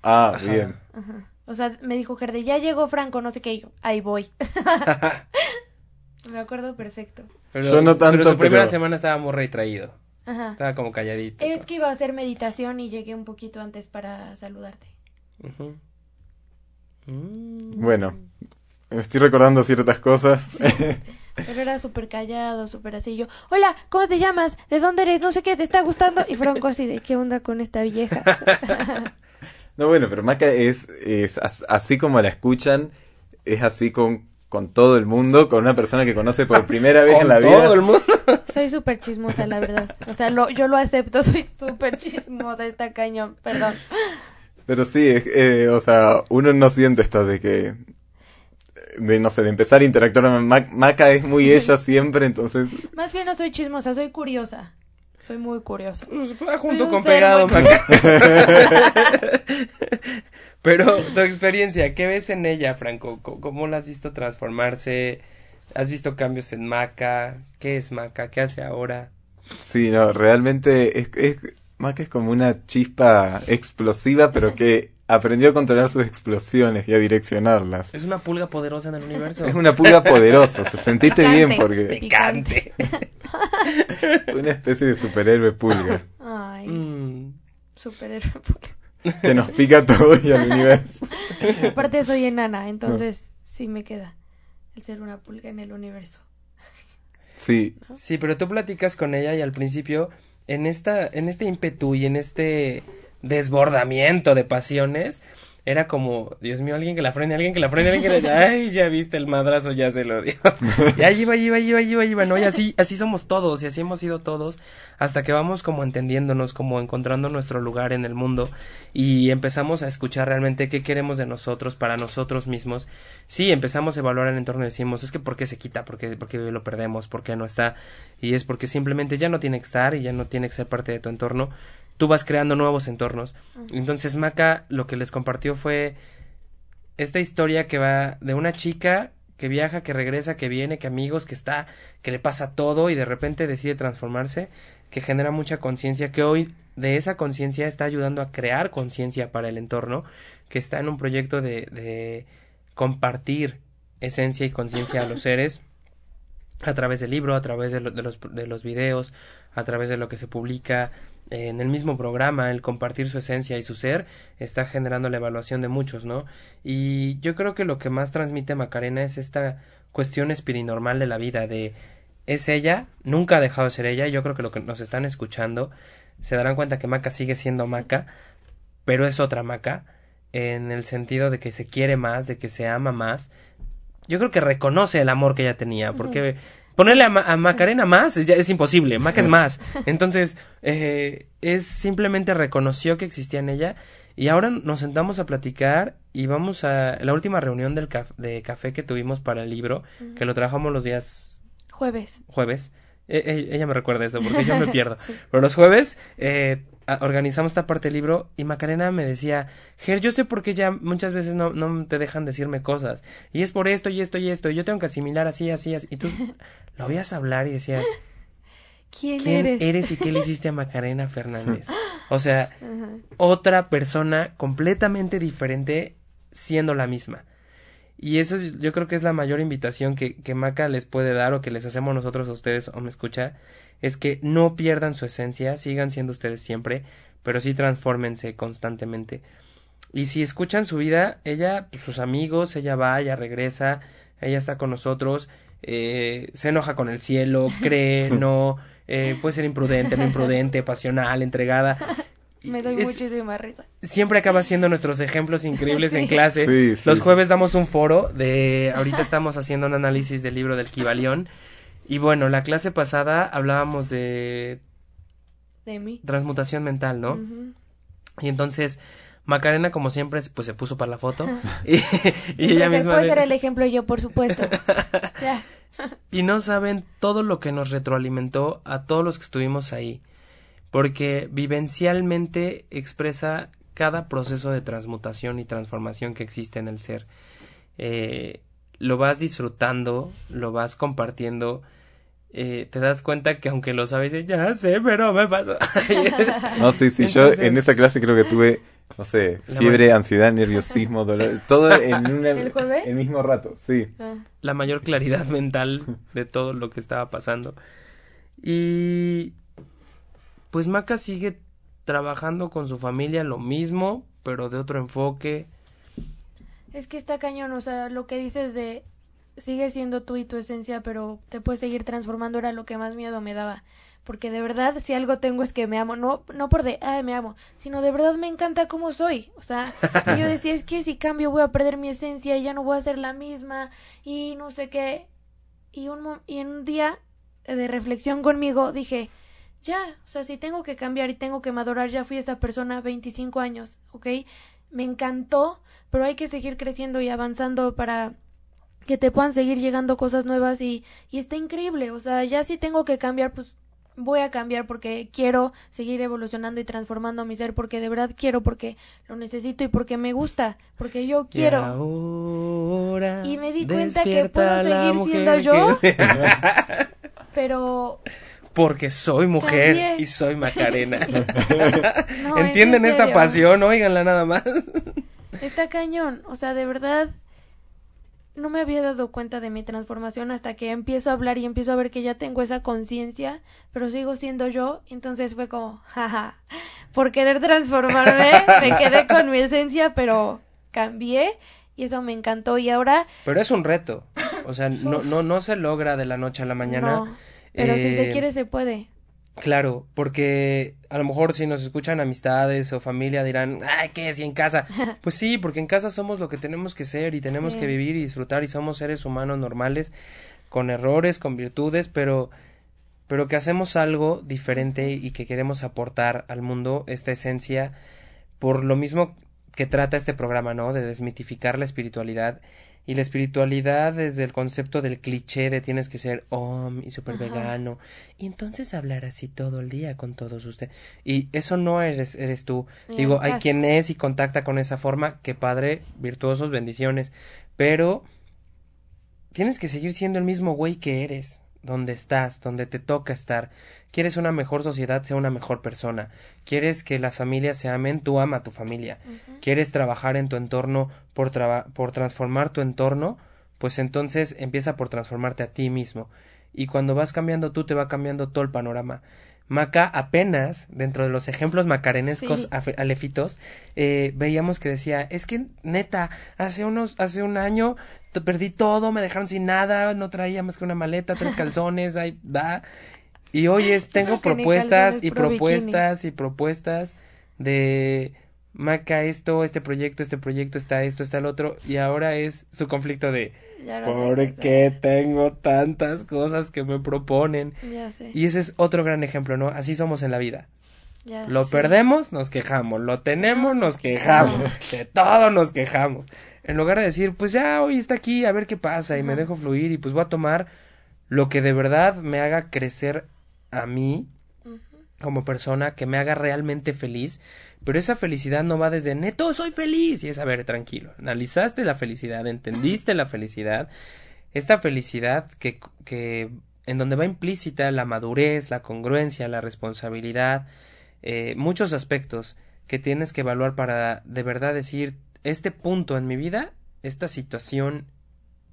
Ah, bien. Ajá. O sea, me dijo Gerde, ya llegó Franco, no sé qué, yo, ahí voy. me acuerdo perfecto. Pero, yo no tanto, pero su primera semana estaba muy retraído. Ajá. Estaba como calladito. Es que iba a hacer meditación y llegué un poquito antes para saludarte. Bueno, me estoy recordando ciertas cosas. Pero era súper callado, súper así. Yo, hola, ¿cómo te llamas? ¿De dónde eres? No sé qué, ¿te está gustando? Y Franco así de, ¿qué onda con esta vieja? no, bueno, pero Maca es, es así como la escuchan, es así con, con todo el mundo, con una persona que conoce por primera vez en la vida. todo el mundo. Soy súper chismosa, la verdad. O sea, lo, yo lo acepto, soy súper chismosa, está cañón, perdón. Pero sí, eh, o sea, uno no siente esto de que de no sé, de empezar a interactuar. Maca es muy ella siempre, entonces. Más bien no soy chismosa, soy curiosa. Soy muy curiosa. Pues, junto con pegado, Pero tu experiencia, ¿qué ves en ella, Franco? ¿Cómo la has visto transformarse? ¿Has visto cambios en Maca? ¿Qué es Maca? ¿Qué hace ahora? Sí, no, realmente es, es Maca es como una chispa explosiva, pero que aprendió a controlar sus explosiones y a direccionarlas. Es una pulga poderosa en el universo. Es una pulga poderosa, se sentiste bien porque... Picante. una especie de superhéroe pulga. Ay, mm. superhéroe pulga. Que nos pica todo y al universo. Aparte soy enana, entonces sí me queda el ser una pulga en el universo. Sí. Sí, pero tú platicas con ella y al principio en esta en este ímpetu y en este desbordamiento de pasiones, era como, Dios mío, alguien que la frene, alguien que la frene, alguien que la... Ay, ya viste el madrazo, ya se lo dio. y ahí iba, iba, iba, iba, iba, ¿no? Y así, así somos todos, y así hemos sido todos, hasta que vamos como entendiéndonos, como encontrando nuestro lugar en el mundo, y empezamos a escuchar realmente qué queremos de nosotros, para nosotros mismos. Sí, empezamos a evaluar el entorno y decimos, es que ¿por qué se quita? ¿Por qué, por qué lo perdemos? ¿Por qué no está? Y es porque simplemente ya no tiene que estar y ya no tiene que ser parte de tu entorno tú vas creando nuevos entornos. Entonces Maca lo que les compartió fue esta historia que va de una chica que viaja, que regresa, que viene, que amigos, que está, que le pasa todo y de repente decide transformarse, que genera mucha conciencia, que hoy de esa conciencia está ayudando a crear conciencia para el entorno, que está en un proyecto de, de compartir esencia y conciencia a los seres a través del libro, a través de, los, de los videos, a través de lo que se publica, en el mismo programa, el compartir su esencia y su ser, está generando la evaluación de muchos, ¿no? Y yo creo que lo que más transmite Macarena es esta cuestión espirinormal de la vida, de es ella, nunca ha dejado de ser ella, yo creo que lo que nos están escuchando se darán cuenta que Maca sigue siendo Maca, pero es otra Maca, en el sentido de que se quiere más, de que se ama más. Yo creo que reconoce el amor que ella tenía, porque ponerle a, Macarena más es, ya, es imposible, Maca es más. Entonces, eh, es simplemente reconoció que existía en ella y ahora nos sentamos a platicar y vamos a la última reunión del de café que tuvimos para el libro, que lo trabajamos los días jueves. Jueves. E, e, ella me recuerda eso porque yo me pierdo. Pero los jueves eh, organizamos esta parte del libro y Macarena me decía, Ger, yo sé por qué ya muchas veces no, no te dejan decirme cosas. Y es por esto y esto y esto. Y yo tengo que asimilar así, así, así. Y tú lo oías hablar y decías, ¿quién, eres? y qué le hiciste a Macarena Fernández? O sea, otra persona completamente diferente siendo la misma. Y eso yo creo que es la mayor invitación que, que Maca les puede dar o que les hacemos nosotros a ustedes o me escucha, es que no pierdan su esencia, sigan siendo ustedes siempre, pero sí transfórmense constantemente. Y si escuchan su vida, ella, pues, sus amigos, ella va, ella regresa, ella está con nosotros, eh, se enoja con el cielo, cree, no, eh, puede ser imprudente, no imprudente, pasional, entregada. Me doy muchísima risa. Siempre acaba siendo nuestros ejemplos increíbles en clase. Los jueves damos un foro de, ahorita estamos haciendo un análisis del libro del Kibalión. Y bueno, la clase pasada hablábamos de... De Transmutación mental, ¿no? Y entonces... Macarena, como siempre, pues se puso para la foto. y, ella misma. Puede ser el ejemplo yo, por supuesto. y no saben todo lo que nos retroalimentó a todos los que estuvimos ahí porque vivencialmente expresa cada proceso de transmutación y transformación que existe en el ser. Eh, lo vas disfrutando, lo vas compartiendo, eh, te das cuenta que aunque lo sabes, ya sé, pero me pasó. no, sí, sí, yo en esa clase creo que tuve, no sé, fiebre, ansiedad, nerviosismo, dolor, todo en un ¿El, mismo rato, sí. Ah. La mayor claridad mental de todo lo que estaba pasando. Y pues Maca sigue trabajando con su familia lo mismo, pero de otro enfoque. Es que está cañón, o sea, lo que dices de sigue siendo tú y tu esencia, pero te puedes seguir transformando era lo que más miedo me daba. Porque de verdad, si algo tengo es que me amo, no, no por de, ay, me amo, sino de verdad me encanta como soy. O sea, yo decía, es que si cambio voy a perder mi esencia ya no voy a ser la misma y no sé qué. Y, un, y en un día de reflexión conmigo dije, ya, o sea, si tengo que cambiar y tengo que madurar, ya fui esa persona 25 años, ¿ok? Me encantó, pero hay que seguir creciendo y avanzando para que te puedan seguir llegando cosas nuevas y, y está increíble, o sea, ya si tengo que cambiar, pues voy a cambiar porque quiero seguir evolucionando y transformando mi ser, porque de verdad quiero, porque lo necesito y porque me gusta, porque yo quiero. Y, me di cuenta que puedo seguir siendo yo. pero porque soy mujer y soy Macarena. ¿Entienden esta pasión? Óiganla nada más. Está cañón, o sea, de verdad no me había dado cuenta de mi transformación hasta que empiezo a hablar y empiezo a ver que ya tengo esa conciencia, pero sigo siendo yo, entonces fue como, jaja, por querer transformarme, me quedé con mi esencia, pero cambié y eso me encantó y ahora Pero es un reto. O sea, no no no se logra de la noche a la mañana. Pero si se eh, quiere, se puede. Claro, porque a lo mejor si nos escuchan amistades o familia dirán, ay, ¿qué? Si en casa. pues sí, porque en casa somos lo que tenemos que ser y tenemos que vivir y disfrutar y somos seres humanos normales, con errores, con virtudes, pero, pero que hacemos algo diferente y que queremos aportar al mundo esta esencia por lo mismo que trata este programa, ¿no? De desmitificar la espiritualidad y la espiritualidad desde el concepto del cliché de tienes que ser om y súper vegano. Y entonces hablar así todo el día con todos ustedes y eso no eres eres tú. Digo hay quien es y contacta con esa forma. Que padre virtuosos bendiciones. Pero tienes que seguir siendo el mismo güey que eres donde estás, donde te toca estar. Quieres una mejor sociedad, sea una mejor persona. Quieres que las familias se amen, tú ama a tu familia. Quieres trabajar en tu entorno por, por transformar tu entorno, pues entonces empieza por transformarte a ti mismo. Y cuando vas cambiando tú, te va cambiando todo el panorama. Maca apenas, dentro de los ejemplos macarenescos Sí. alefitos, eh, veíamos que decía, es que neta, hace unos, hace un año perdí todo, me dejaron sin nada, no traía más que una maleta, tres calzones, ahí da. Y hoy es, tengo propuestas y pro propuestas y propuestas de Maca esto, este proyecto, este proyecto, está esto, está el otro, y ahora es su conflicto de no ¿por qué tengo tantas cosas que me proponen? Ya sé. Y ese es otro gran ejemplo, ¿no? Así somos en la vida. ya, Lo sí. perdemos, nos quejamos. Lo tenemos, nos quejamos. De todo nos quejamos. En lugar de decir, pues ya hoy está aquí, a ver qué pasa y me dejo fluir y pues voy a tomar lo que de verdad me haga crecer a mí como persona, que me haga realmente feliz. Pero esa felicidad no va desde neto, soy feliz. Y es, a ver, tranquilo. Analizaste la felicidad, entendiste la felicidad. Esta felicidad que, que en donde va implícita la madurez, la congruencia, la responsabilidad, eh, muchos aspectos que tienes que evaluar para de verdad decir, este punto en mi vida, esta situación,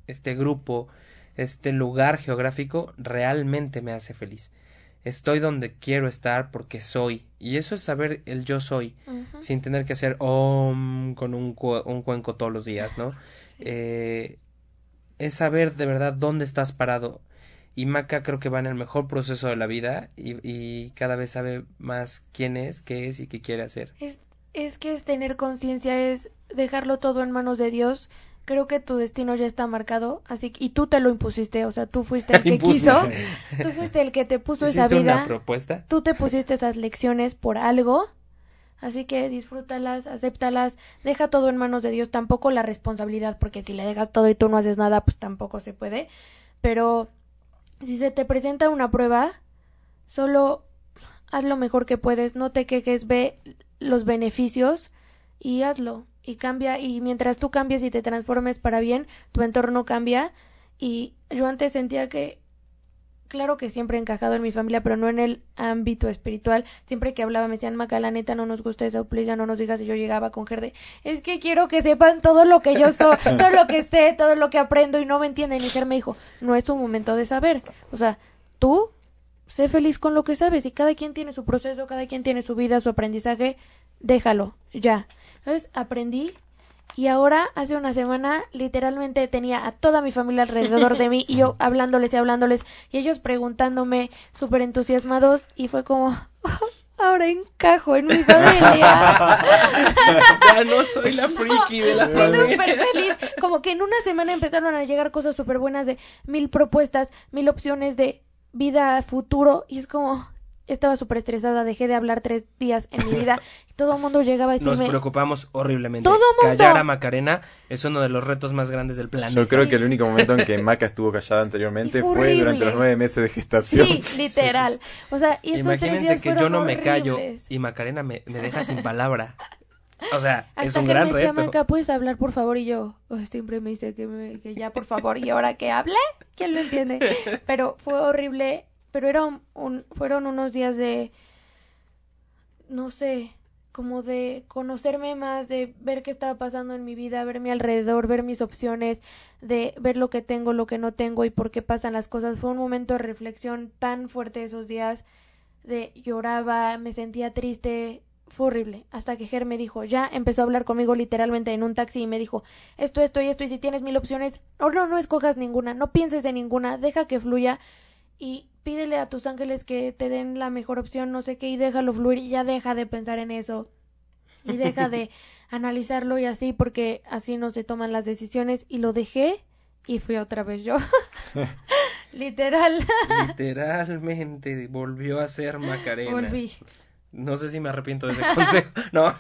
este grupo, este lugar geográfico realmente me hace feliz. Estoy donde quiero estar porque soy. Y eso es saber el yo soy, sin tener que hacer om con un, cu- un cuenco todos los días, ¿no? Eh, es saber de verdad dónde estás parado. Y Maca creo que va en el mejor proceso de la vida y, y cada vez sabe más quién es, qué es y qué quiere hacer. Es, es que es tener conciencia, es dejarlo todo en manos de Dios. Creo que tu destino ya está marcado, así que, y tú te lo impusiste, o sea, tú fuiste el que Impuse. quiso, tú fuiste el que te puso esa ¿Hiciste vida, una propuesta? tú te pusiste esas lecciones por algo, así que disfrútalas, acéptalas, deja todo en manos de Dios, tampoco la responsabilidad, porque si le dejas todo y tú no haces nada, pues tampoco se puede, pero si se te presenta una prueba, solo haz lo mejor que puedes, no te quejes, ve los beneficios y hazlo y cambia y mientras tú cambies y te transformes para bien, tu entorno cambia y yo antes sentía que claro que siempre he encajado en mi familia, pero no en el ámbito espiritual. Siempre que hablaba me decían, Maca, la neta no nos gusta esa please, ya no nos digas y yo llegaba con Gerde. Es que quiero que sepan todo lo que yo soy, todo lo que sé, todo lo que aprendo y no me entienden. Y Ger me dijo, no es un momento de saber. O sea, tú sé feliz con lo que sabes y cada quien tiene su proceso, cada quien tiene su vida, su aprendizaje, déjalo, ya. Entonces aprendí y ahora hace una semana literalmente tenía a toda mi familia alrededor de mí y yo hablándoles y hablándoles y ellos preguntándome súper entusiasmados y fue como ahora encajo en mi familia. ya no soy la friki de la familia. súper feliz. Como que en una semana empezaron a llegar cosas súper buenas de mil propuestas, mil opciones de vida, futuro. Y es como, estaba súper estresada, dejé de hablar tres días en mi vida. Y todo el mundo llegaba a Nos decirme, preocupamos horriblemente. Todo mundo. Callar a Macarena es uno de los retos más grandes del planeta. Yo creo que el único momento en que Maca estuvo callada anteriormente fue fue durante los nueve meses de gestación. sí, literal. O sea, y estos tres Imagínense días que yo no me callo horribles. y Macarena me, me deja sin palabra. O sea, es Hasta un que gran me decía, reto. Maca, ¿puedes hablar, por favor? Y yo, oh, siempre me dice que, me- que ya, por favor. ¿Y ahora que hable? ¿Quién lo entiende? Pero fue horrible. Pero era un, fueron unos días de, no sé, como de conocerme más, de ver qué estaba pasando en mi vida, ver mi alrededor, ver mis opciones, de ver lo que tengo, lo que no tengo y por qué pasan las cosas. Fue un momento de reflexión tan fuerte esos días, de lloraba, me sentía triste, fue horrible. Hasta que Ger me dijo, ya empezó a hablar conmigo literalmente en un taxi y me dijo, esto, esto y esto, y si tienes mil opciones, no, no, no escojas ninguna, no pienses en ninguna, deja que fluya y pídele a tus ángeles que te den la mejor opción, no sé qué, y déjalo fluir y ya deja de pensar en eso. Y deja de analizarlo y así, porque así no se toman las decisiones. Y lo dejé y fui otra vez yo. Literal. Literalmente volvió a ser Macarena. Volví. No sé si me arrepiento de ese consejo. No,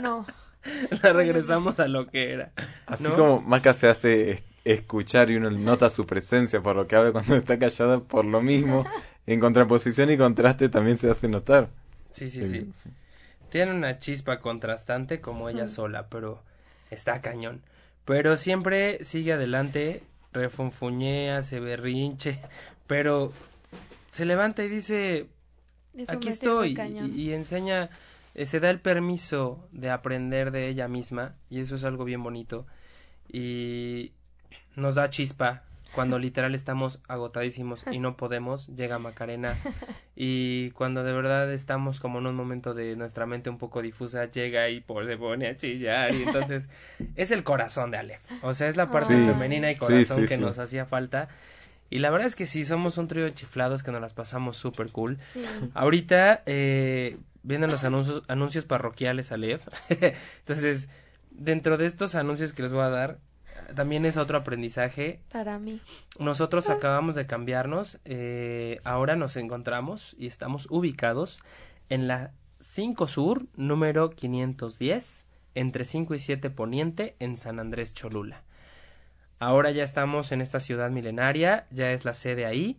No. la regresamos a lo que era. Así ¿no? como Maca se hace escuchar y uno nota su presencia por lo que habla cuando está callada, por lo mismo, en contraposición y contraste también se hace notar. Sí, sí, sí. Tiene una chispa contrastante como ella sola, pero está cañón. Pero siempre sigue adelante, refunfuñea, se berrinche, pero se levanta y dice, Eso aquí estoy, y enseña, eh, se da el permiso de aprender de ella misma, y eso es algo bien bonito, y nos da chispa cuando literal estamos agotadísimos y no podemos, llega Macarena y cuando de verdad estamos como en un momento de nuestra mente un poco difusa, llega y por se pone a chillar y entonces es el corazón de Aleph, o sea, es la parte Sí. femenina y corazón Sí, sí, que sí. nos hacía falta y la verdad es que sí, somos un trío de chiflados que nos las pasamos súper cool. Sí. Ahorita eh, vienen los anuncios, anuncios parroquiales Aleph, entonces dentro de estos anuncios que les voy a dar también es otro aprendizaje Para mí. nosotros acabamos de cambiarnos, eh, ahora nos encontramos y estamos ubicados en la 5 Sur, número 510, entre 5 y 7 Poniente, en San Andrés Cholula. Ahora ya estamos en esta ciudad milenaria, ya es la sede ahí.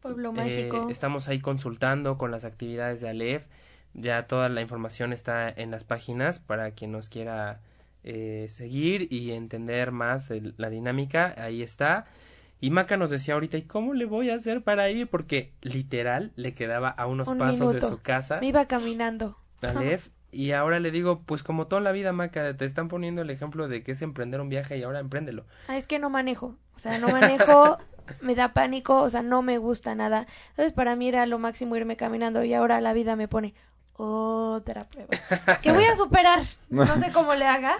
Pueblo Eh, mágico. estamos ahí consultando con las actividades de Aleph. Ya toda la información está en las páginas para quien nos quiera eh, seguir y entender más la dinámica. Ahí está. Y Maca nos decía ahorita, ¿y cómo le voy a hacer para ir? Porque literal le quedaba a unos Un pasos de su casa, Me iba caminando. Aleph. Y ahora le digo, pues como toda la vida, Maca, te están poniendo el ejemplo de que es emprender un viaje y ahora empréndelo. Ah, es que no manejo. O sea, no manejo, me da pánico, o sea, no me gusta nada. Entonces, para mí era lo máximo irme caminando y ahora la vida me pone otra prueba. Que voy a superar. No sé cómo le haga,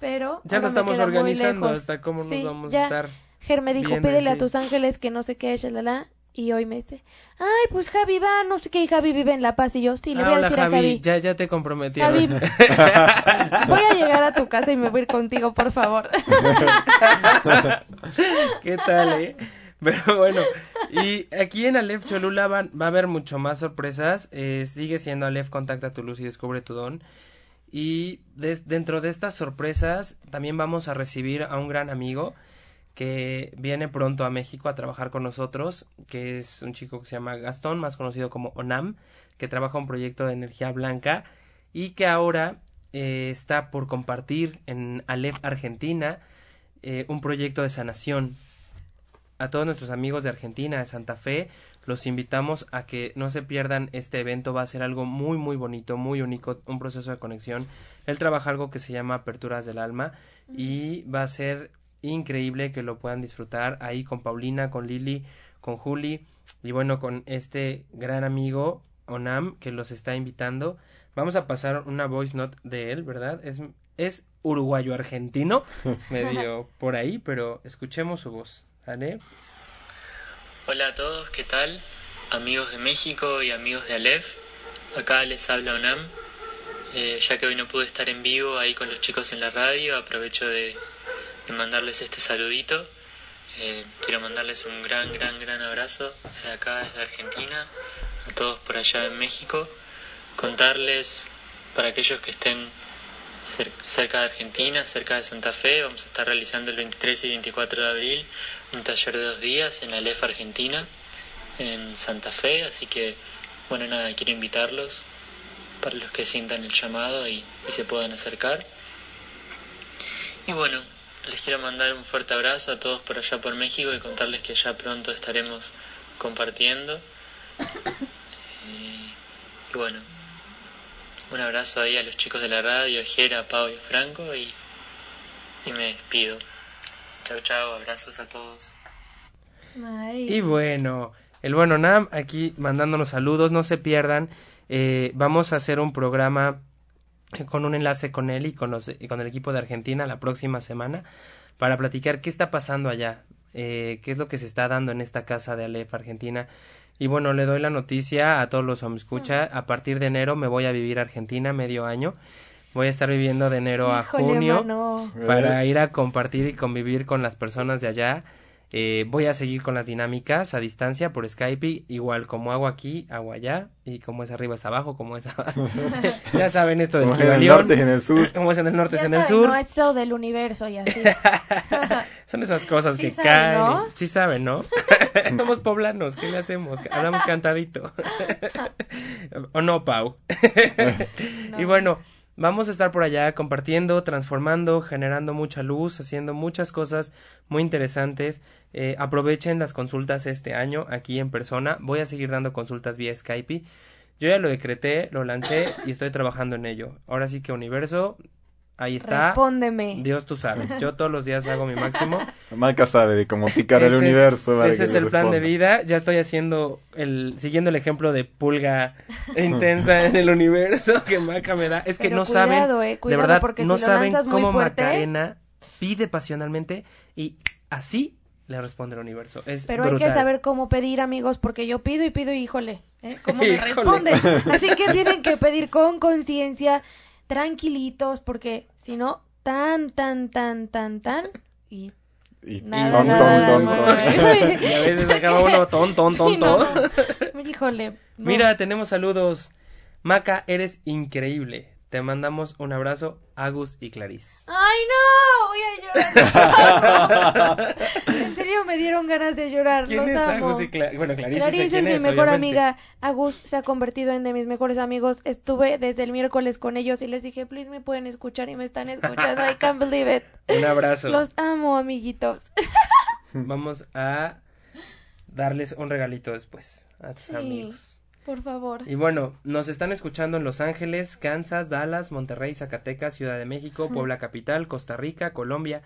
pero. Ya me estamos organizando hasta cómo Sí, nos vamos ya. a estar. Ger me dijo, Viendo, pídele a tus ángeles que no sé qué, shalala. Y hoy me dice, ay, pues Javi va, no sé qué, y Javi vive en La Paz. Y yo, sí, le Ah, voy a hola, decir a Javi, Javi. Ya, ya te comprometieron. Javi, voy a llegar a tu casa y me voy a ir contigo, por favor. ¿Qué tal, eh? Pero bueno, y aquí en Aleph Cholula van- va a haber mucho más sorpresas. Eh, sigue siendo Aleph Contacta tu luz y descubre tu don. Y des- dentro de estas sorpresas también vamos a recibir a un gran amigo que viene pronto a México a trabajar con nosotros, que es un chico que se llama Gastón, más conocido como ONAM, que trabaja un proyecto de energía blanca y que ahora eh, está por compartir en Aleph Argentina eh, un proyecto de sanación. A todos nuestros amigos de Argentina, de Santa Fe, los invitamos a que no se pierdan este evento. Va a ser algo muy, muy bonito, muy único, un proceso de conexión. Él trabaja algo que se llama Aperturas del Alma y va a ser increíble que lo puedan disfrutar ahí con Paulina, con Lili, con Juli y bueno, con este gran amigo Onam que los está invitando. Vamos a pasar una voice note de él, ¿verdad? Es, es uruguayo argentino, medio por ahí, pero escuchemos su voz, ¿vale? Hola a todos, ¿qué tal? Amigos de México y amigos de Aleph, acá les habla Onam. Eh, ya que hoy no pude estar en vivo ahí con los chicos en la radio, aprovecho de, mandarles este saludito. Eh, quiero mandarles un gran, gran, gran abrazo desde acá, desde Argentina, a todos por allá en México. Contarles, para aquellos que estén cer- cerca de Argentina, cerca de Santa Fe, vamos a estar realizando el 23 y 24 de abril un taller de dos días en la LEF Argentina, en Santa Fe, así que, bueno, nada, quiero invitarlos para los que sientan el llamado y, se puedan acercar. Y bueno, les quiero mandar un fuerte abrazo a todos por allá por México y contarles que ya pronto estaremos compartiendo. Eh, y bueno, un abrazo ahí a los chicos de la radio, a Jera, Pau y Franco y, y me despido. Chao, chao, abrazos a todos. Ay. Y bueno, el bueno Nam aquí mandándonos saludos, no se pierdan. eh, vamos a hacer un programa con un enlace con él y con, los, y con el equipo de Argentina la próxima semana para platicar qué está pasando allá, eh, qué es lo que se está dando en esta casa de Aleph Argentina. Y bueno, le doy la noticia a todos los que me escucha. A partir de enero me voy a vivir a Argentina medio año. Voy a estar viviendo de enero a Híjole, junio mano. para ir a compartir y convivir con las personas de allá. Eh, voy a seguir con las dinámicas a distancia por Skype, igual como hago aquí, hago allá, y como es arriba es abajo, como es abajo. ya saben esto del Como es en el norte y en el sur. Como es en el norte, es en el sur. No, esto del universo y así. Son esas cosas Sí que saben, caen. ¿no? Sí saben, ¿no? Somos poblanos, ¿qué le hacemos? Hablamos cantadito. ¿O no, Pau? Y bueno, vamos a estar por allá compartiendo, transformando, generando mucha luz, haciendo muchas cosas muy interesantes. Eh, aprovechen las consultas este año aquí en persona. Voy a seguir dando consultas vía Skype. Yo ya lo decreté, lo lancé y estoy trabajando en ello. Ahora sí que universo, Ahí está. Respóndeme. Dios tú sabes. Yo todos los días hago mi máximo. Maca sabe de cómo picar el Ese es- universo. para ese que es el plan de vida. Ya estoy haciendo el, siguiendo el ejemplo de pulga intensa en el universo que Maca me da. Es que Pero no cuidado, saben, eh, de cuidado, verdad, porque no si saben cómo fuerte- Macarena pide pasionalmente y así le responde el universo. Es Pero hay que saber cómo pedir, amigos, porque yo pido y pido y híjole, ¿eh? ¿cómo me Híjole. responden? Así que tienen que pedir con conciencia, tranquilitos, porque si no, tan, tan, tan, tan, tan, y Y, y nada, ton, nada, ton. Y a veces acaba uno ton, ton, ton, Sí, no, ton. no. Híjole. no. Mira, tenemos saludos. Maca, eres increíble. Te mandamos un abrazo, Agus y Clarice. ¡Ay, no! Voy a llorar. en serio me dieron ganas de llorar. ¿Quién Los es amo. Agus y Clarice? Bueno, Clarice, es quién mi mejor obviamente. amiga. Agus se ha convertido en de mis mejores amigos. Estuve desde el miércoles con ellos y les dije, please me pueden escuchar y me están escuchando. I can't believe it. Un abrazo. Los amo, amiguitos. Vamos a darles un regalito después a tus Sí. amigos. Por favor. Y bueno, nos están escuchando en Los Ángeles, Kansas, Dallas, Monterrey, Zacatecas, Ciudad de México, Puebla Capital, Costa Rica, Colombia,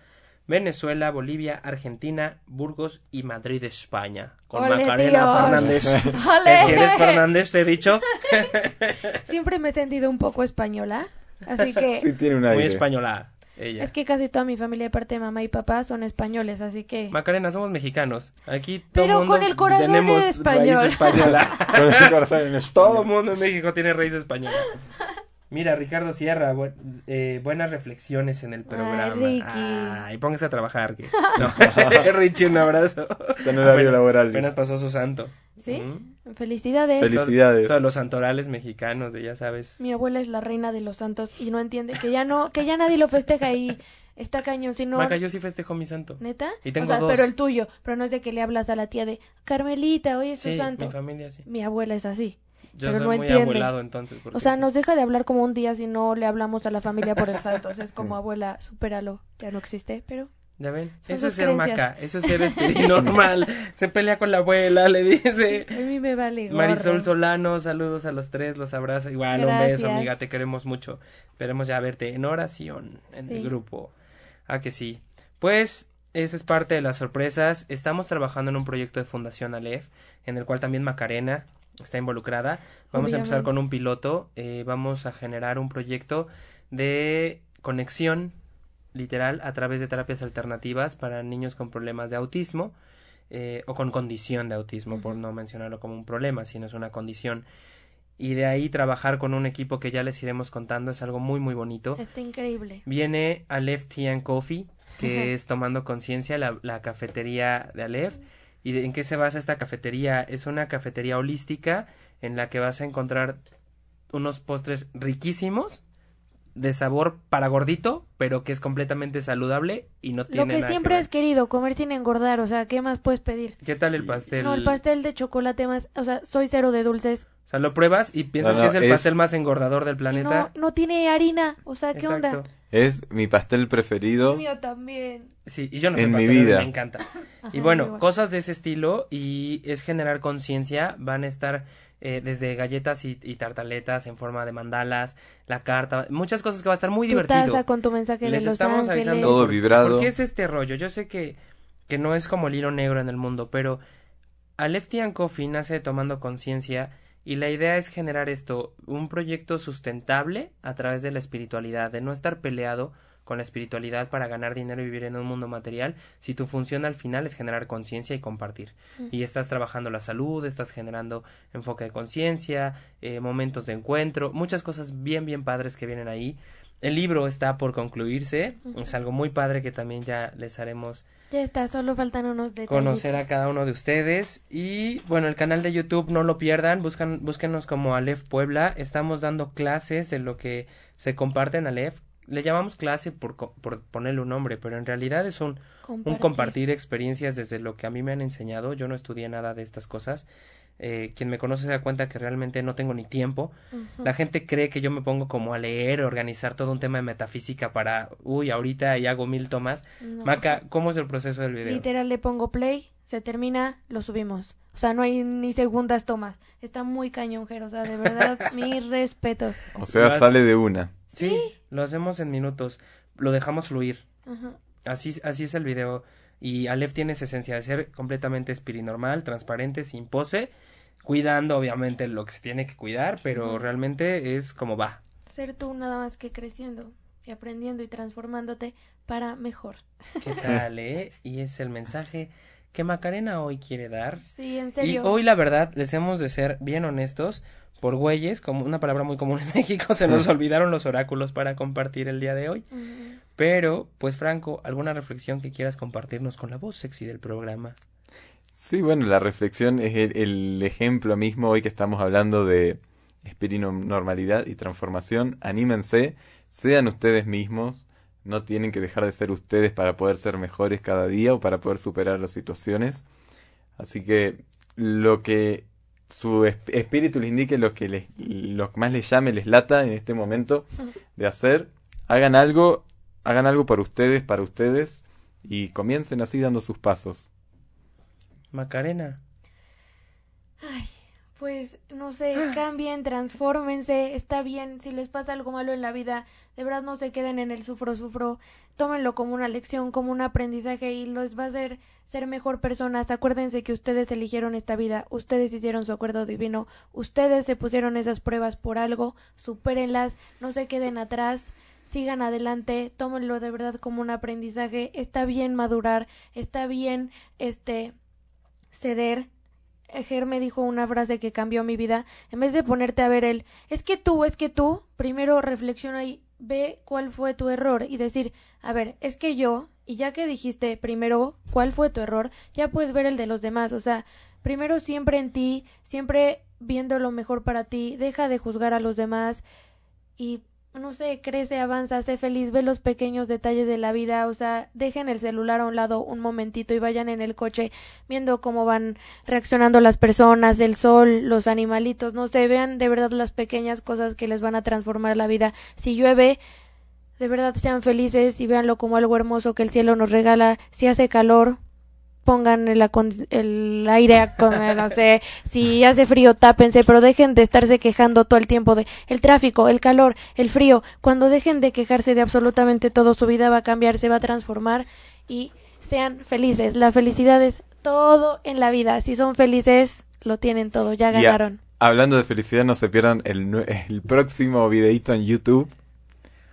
Venezuela, Bolivia, Argentina, Burgos y Madrid, España. Con ¡Ole, Macarena Dios! Fernández. ¡Ole! Que si eres Fernández, te he dicho. Siempre me he sentido un poco española. Así que Sí, tiene un Muy española. Ella. es que casi toda mi familia, aparte de mamá y papá, son españoles. Así que Macarena, somos mexicanos. Aquí todo Pero mundo con el corazón tenemos español. raíz española. Con el corazón en español. todo mundo en México tiene raíz española. Mira, Ricardo Sierra, bu- eh, buenas reflexiones en el programa. Ricky. Ay, póngase a trabajar. Que... No. Richie, un abrazo. Está en horario Apenas- laboral. Apenas pasó su santo. Sí, felicidades. Felicidades. Todos los santorales mexicanos, de ya sabes. Mi abuela es la reina de los santos y no entiende que ya no, que ya nadie lo festeja y está cañón, sino Maca, yo sí festejo mi santo. neta. Y tengo o sea, dos. pero el tuyo, pero no es de que le hablas a la tía de Carmelita, hoy es su Sí, santo. mi familia sí. Mi abuela es así. Yo Pero soy no muy entiende. abuelado entonces. O sea, sí. nos deja de hablar como un día si no le hablamos a la familia por el santo. O sea, es como abuela, supéralo, ya no existe, pero Ya ven, Son eso es ser maca, eso es ser espíritu normal. Se pelea con la abuela, le dice. a mí me vale gorro. Marisol Solano, saludos a los tres, los abrazo. Igual, un beso, amiga, te queremos mucho. Esperemos ya verte en oración en el grupo. Ah, que sí. Pues, esa es parte de las sorpresas. Estamos trabajando en un proyecto de Fundación Aleph, en el cual también Macarena está involucrada. Vamos a empezar con un piloto. eh, vamos a generar un proyecto de conexión literal a través de terapias alternativas para niños con problemas de autismo eh, o con condición de autismo, por no mencionarlo como un problema, sino es una condición. Y de ahí trabajar con un equipo que ya les iremos contando es algo muy muy bonito. Está increíble. Viene Aleph Tea and Coffee, que es tomando conciencia la, la cafetería de Aleph. ¿Y de- en qué se basa esta cafetería? Es una cafetería holística en la que vas a encontrar unos postres riquísimos de sabor para gordito, pero que es completamente saludable y no tiene Lo que nada siempre ver. has querido, comer sin engordar, o sea, ¿qué más puedes pedir? ¿Qué tal el pastel? No, el pastel de chocolate más, o sea, soy cero de dulces. O sea, lo pruebas y piensas No, que es el es- pastel más engordador del Y planeta. No, no tiene harina, o sea, ¿qué Exacto. onda? Es mi pastel preferido. El mío también. Sí, y yo no soy En mi vida. me encanta. y bueno, cosas de ese estilo y es generar conciencia. Van a estar eh, desde galletas y, y tartaletas en forma de mandalas, la carta, muchas cosas que va a estar muy tu divertido. taza con tu mensaje Les de Los estamos Ángeles. avisando Todo vibrado. ¿Por qué es este rollo? Yo sé que, que no es como el hilo negro en el mundo, pero and Coffee nace tomando conciencia y la idea es generar esto, un proyecto sustentable a través de la espiritualidad, de no estar peleado con la espiritualidad para ganar dinero y vivir en un mundo material, si tu función al final es generar conciencia y compartir. Y estás trabajando la salud, estás generando enfoque de conciencia, eh, momentos de encuentro, muchas cosas bien, bien padres que vienen ahí. El libro está por concluirse, es algo muy padre que también ya les haremos Ya está, solo faltan unos detalles. conocer a cada uno de ustedes. Y bueno el canal de YouTube no lo pierdan. Buscan búsquenos como Aleph Puebla. Estamos dando clases de lo que se comparte en Aleph le llamamos clase por, co- por ponerle un nombre pero en realidad es un un compartir experiencias desde lo que a mí me han enseñado yo no estudié nada de estas cosas Eh, quien me conoce se da cuenta que realmente no tengo ni tiempo la gente cree que yo me pongo como a leer organizar todo un tema de metafísica para uy ahorita y hago mil tomas No. Maca cómo es el proceso del video Literal le pongo play, se termina, lo subimos. O sea, no hay ni segundas tomas. Está muy cañón, Jero, O sea, de verdad, mis respetos. O sea, Vas- sale de una. Sí, Lo hacemos en minutos. Lo dejamos fluir. Ajá. Así, así es el video. Y Aleph tiene esa esencia de ser completamente espirinormal, transparente, sin pose, cuidando obviamente lo que se tiene que cuidar, pero realmente es como va. Ser tú nada más que creciendo y aprendiendo y transformándote para mejor. ¿Qué tal, eh? Y es el mensaje que Macarena hoy quiere dar. Sí, en Y serio. hoy la verdad les hemos de ser bien honestos, por güeyes, como una palabra muy común en México, se nos olvidaron los oráculos para compartir el día de hoy. Pero, pues Franco, ¿alguna reflexión que quieras compartirnos con la voz sexy del programa? Sí, bueno, la reflexión es el, el ejemplo mismo hoy que estamos hablando de normalidad y transformación. Anímense, sean ustedes mismos, no tienen que dejar de ser ustedes para poder ser mejores cada día o para poder superar las situaciones. Así que lo que su esp- espíritu les indique, lo que les, lo que más les llame, les lata en este momento de hacer, hagan algo, hagan algo por ustedes, para ustedes y comiencen así dando sus pasos. Macarena. Ay, pues no sé, Ah. cambien, transfórmense, está bien, si les pasa algo malo en la vida, de verdad no se queden en el sufro, sufro, tómenlo como una lección, como un aprendizaje y los va a hacer ser mejor personas. Acuérdense que ustedes eligieron esta vida, ustedes hicieron su acuerdo divino, ustedes se pusieron esas pruebas por algo, supérenlas, no se queden atrás. Sigan adelante, tómenlo de verdad como un aprendizaje. Está bien madurar, está bien este ceder, Ger me dijo una frase que cambió mi vida. En vez de ponerte a ver el, es que tú, es que tú, primero reflexiona y ve cuál fue tu error y decir, a ver, es que yo, y ya que dijiste primero cuál fue tu error, ya puedes ver el de los demás. O sea, primero siempre en ti, siempre viendo lo mejor para ti, deja de juzgar a los demás y no sé, crece, avanza, sé feliz, ve los pequeños detalles de la vida, o sea, dejen el celular a un lado un momentito y vayan en el coche viendo cómo van reaccionando las personas, el sol, los animalitos, no sé, vean de verdad las pequeñas cosas que les van a transformar la vida. Si llueve, de verdad sean felices y véanlo como algo hermoso que el cielo nos regala. Si hace calor, pongan el, aire, con, no sé, si hace frío, tápense, pero dejen de estarse quejando todo el tiempo de el tráfico, el calor, el frío. Cuando dejen de quejarse de absolutamente todo, su vida va a cambiar, se va a transformar y sean felices. La felicidad es todo en la vida. Si son felices, lo tienen todo, ya a- ganaron. Hablando de felicidad, no se pierdan el, el próximo videito en YouTube.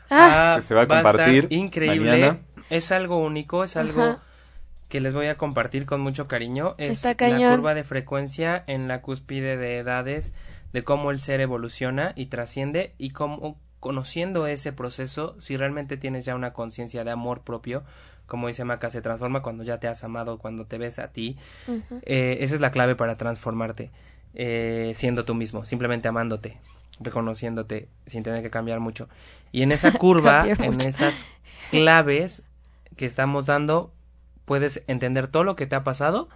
Ah, que se va a estar compartir increíble. mañana. Es algo único, es algo Ajá. Que les voy a compartir con mucho cariño. Es la curva de frecuencia en la cúspide de edades, de cómo el ser evoluciona y trasciende y cómo conociendo ese proceso, si realmente tienes ya una conciencia de amor propio, como dice Maca, se transforma cuando ya te has amado, cuando te ves a ti. Eh, esa es la clave para transformarte, eh, siendo tú mismo, simplemente amándote, reconociéndote, sin tener que cambiar mucho. Y en esa curva, en esas claves que estamos dando, puedes entender todo lo que te ha pasado,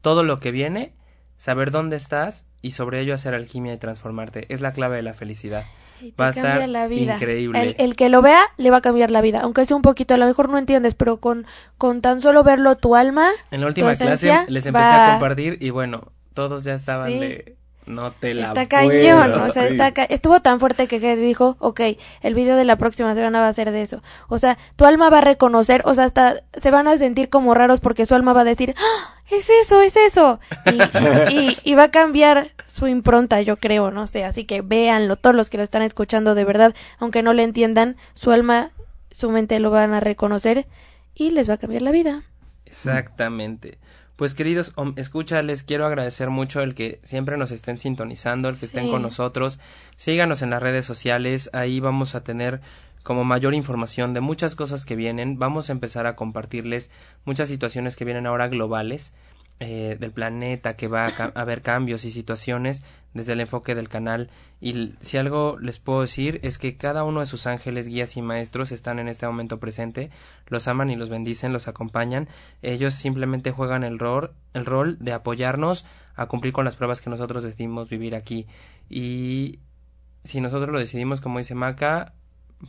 todo lo que viene, saber dónde estás y sobre ello hacer alquimia y transformarte. Es la clave de la felicidad. Y te Va a estar la vida. increíble. El, el que lo vea le va a cambiar la vida, aunque sea un poquito, a lo mejor no entiendes, pero con, con tan solo verlo tu alma, En la última clase les empecé va- a compartir y bueno, todos ya estaban Sí. de no te la está puedo". cañón, o sea, sí. está ca- estuvo tan fuerte que dijo, ok, el video de la próxima semana va a ser de eso. O sea, tu alma va a reconocer, o sea, hasta se van a sentir como raros porque su alma va a decir, ¡Ah! es eso, es eso. Y, y, y va a cambiar su impronta, yo creo, no sé, así que véanlo, todos los que lo están escuchando de verdad, aunque no le entiendan, su alma, su mente lo van a reconocer y les va a cambiar la vida. Exactamente. Pues queridos, escucha, les quiero agradecer mucho el que siempre nos estén sintonizando, el que estén con nosotros. Síganos en las redes sociales, ahí vamos a tener como mayor información de muchas cosas que vienen. Vamos a empezar a compartirles muchas situaciones que vienen ahora globales eh, del planeta, que va a ca- haber cambios y situaciones desde el enfoque del canal. Y si algo les puedo decir es que cada uno de sus ángeles, guías y maestros están en este momento presente, los aman y los bendicen, los acompañan. Ellos simplemente juegan el rol, el rol de apoyarnos a cumplir con las pruebas que nosotros decidimos vivir aquí. Y si nosotros lo decidimos, como dice Maca,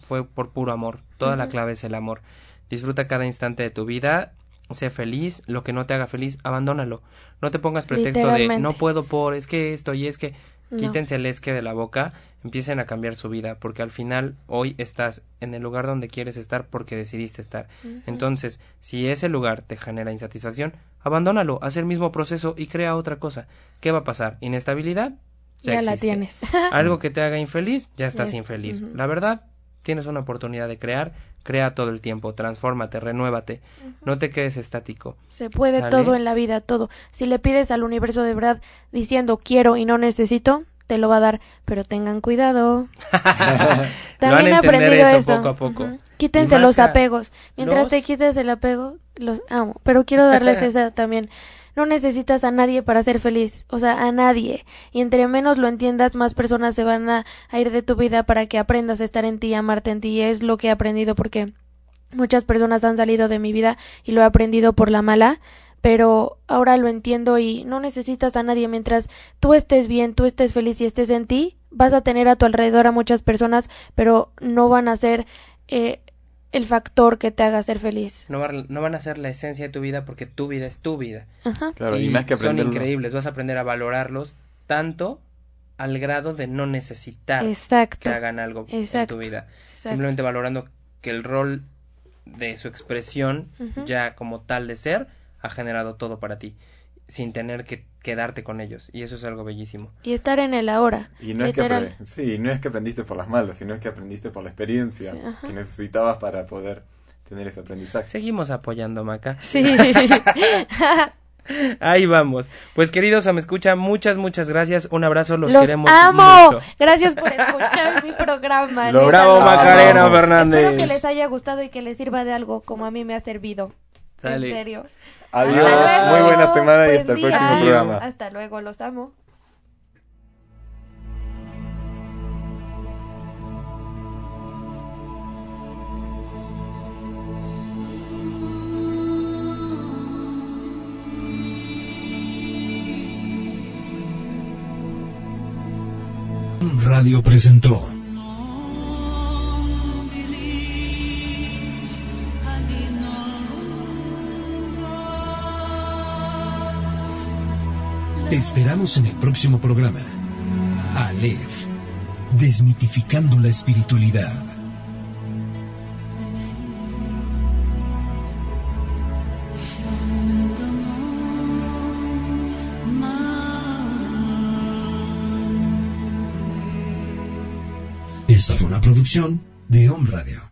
fue por puro amor. Toda la clave es el amor. Disfruta cada instante de tu vida. Sé feliz, lo que no te haga feliz, abandónalo. No te pongas pretexto de no puedo por, es que esto y es que No. Quítense el esque de la boca, empiecen a cambiar su vida, porque al final hoy estás en el lugar donde quieres estar porque decidiste estar. Entonces, si ese lugar te genera insatisfacción, abandónalo, haz el mismo proceso y crea otra cosa. ¿Qué va a pasar? ¿Inestabilidad? Ya, la existe. tienes. Algo que te haga infeliz, ya estás Ya- infeliz. La verdad, tienes una oportunidad de crear, crea todo el tiempo, transfórmate, renuévate, no te quedes estático. Se puede ¿Sale? todo en la vida, todo. Si le pides al universo de verdad diciendo quiero y no necesito, te lo va a dar, pero tengan cuidado. A he aprendido eso esto. poco a poco. Quítense los apegos. Mientras te quites el apego, los amo. Pero quiero darles esa también. No necesitas a nadie para ser feliz, o sea, a nadie. Y entre menos lo entiendas, más personas se van a, ir de tu vida para que aprendas a estar en ti, amarte en ti. Y es lo que he aprendido porque muchas personas han salido de mi vida y lo he aprendido por la mala, pero ahora lo entiendo y no necesitas a nadie mientras tú estés bien, tú estés feliz y estés en ti, vas a tener a tu alrededor a muchas personas, pero no van a ser eh, el factor que te haga ser feliz. No, van- no van a ser la esencia de tu vida porque tu vida es tu vida. Ajá. Claro, y, más que son aprenderlo. increíbles, vas a aprender a valorarlos tanto al grado de no necesitar Exacto. que hagan algo Exacto. en tu vida. exacto. Simplemente valorando que el rol de su expresión, ya como tal de ser, ha generado todo para ti, sin tener que quedarte con ellos. Y eso es algo bellísimo. Y estar en el ahora. Y no es, que sí, no es que aprendiste por las malas, sino es que aprendiste por la experiencia Sí, que necesitabas para poder tener ese aprendizaje. Seguimos apoyando, Maca. Sí. Ahí vamos. Pues queridos, me escucha, muchas, muchas gracias. Un abrazo, los, Los queremos amo. mucho. Gracias por escuchar mi programa. Lo- Bravo, Macarena. Fernández. Espero que les haya gustado y que les sirva de algo como a mí me ha servido. Sale. En serio. Adiós, muy buena semana y hasta el próximo programa. Hasta luego, los amo. Radio presentó Te esperamos en el próximo programa. Aleph, desmitificando la espiritualidad. Esta fue una producción de Home Radio.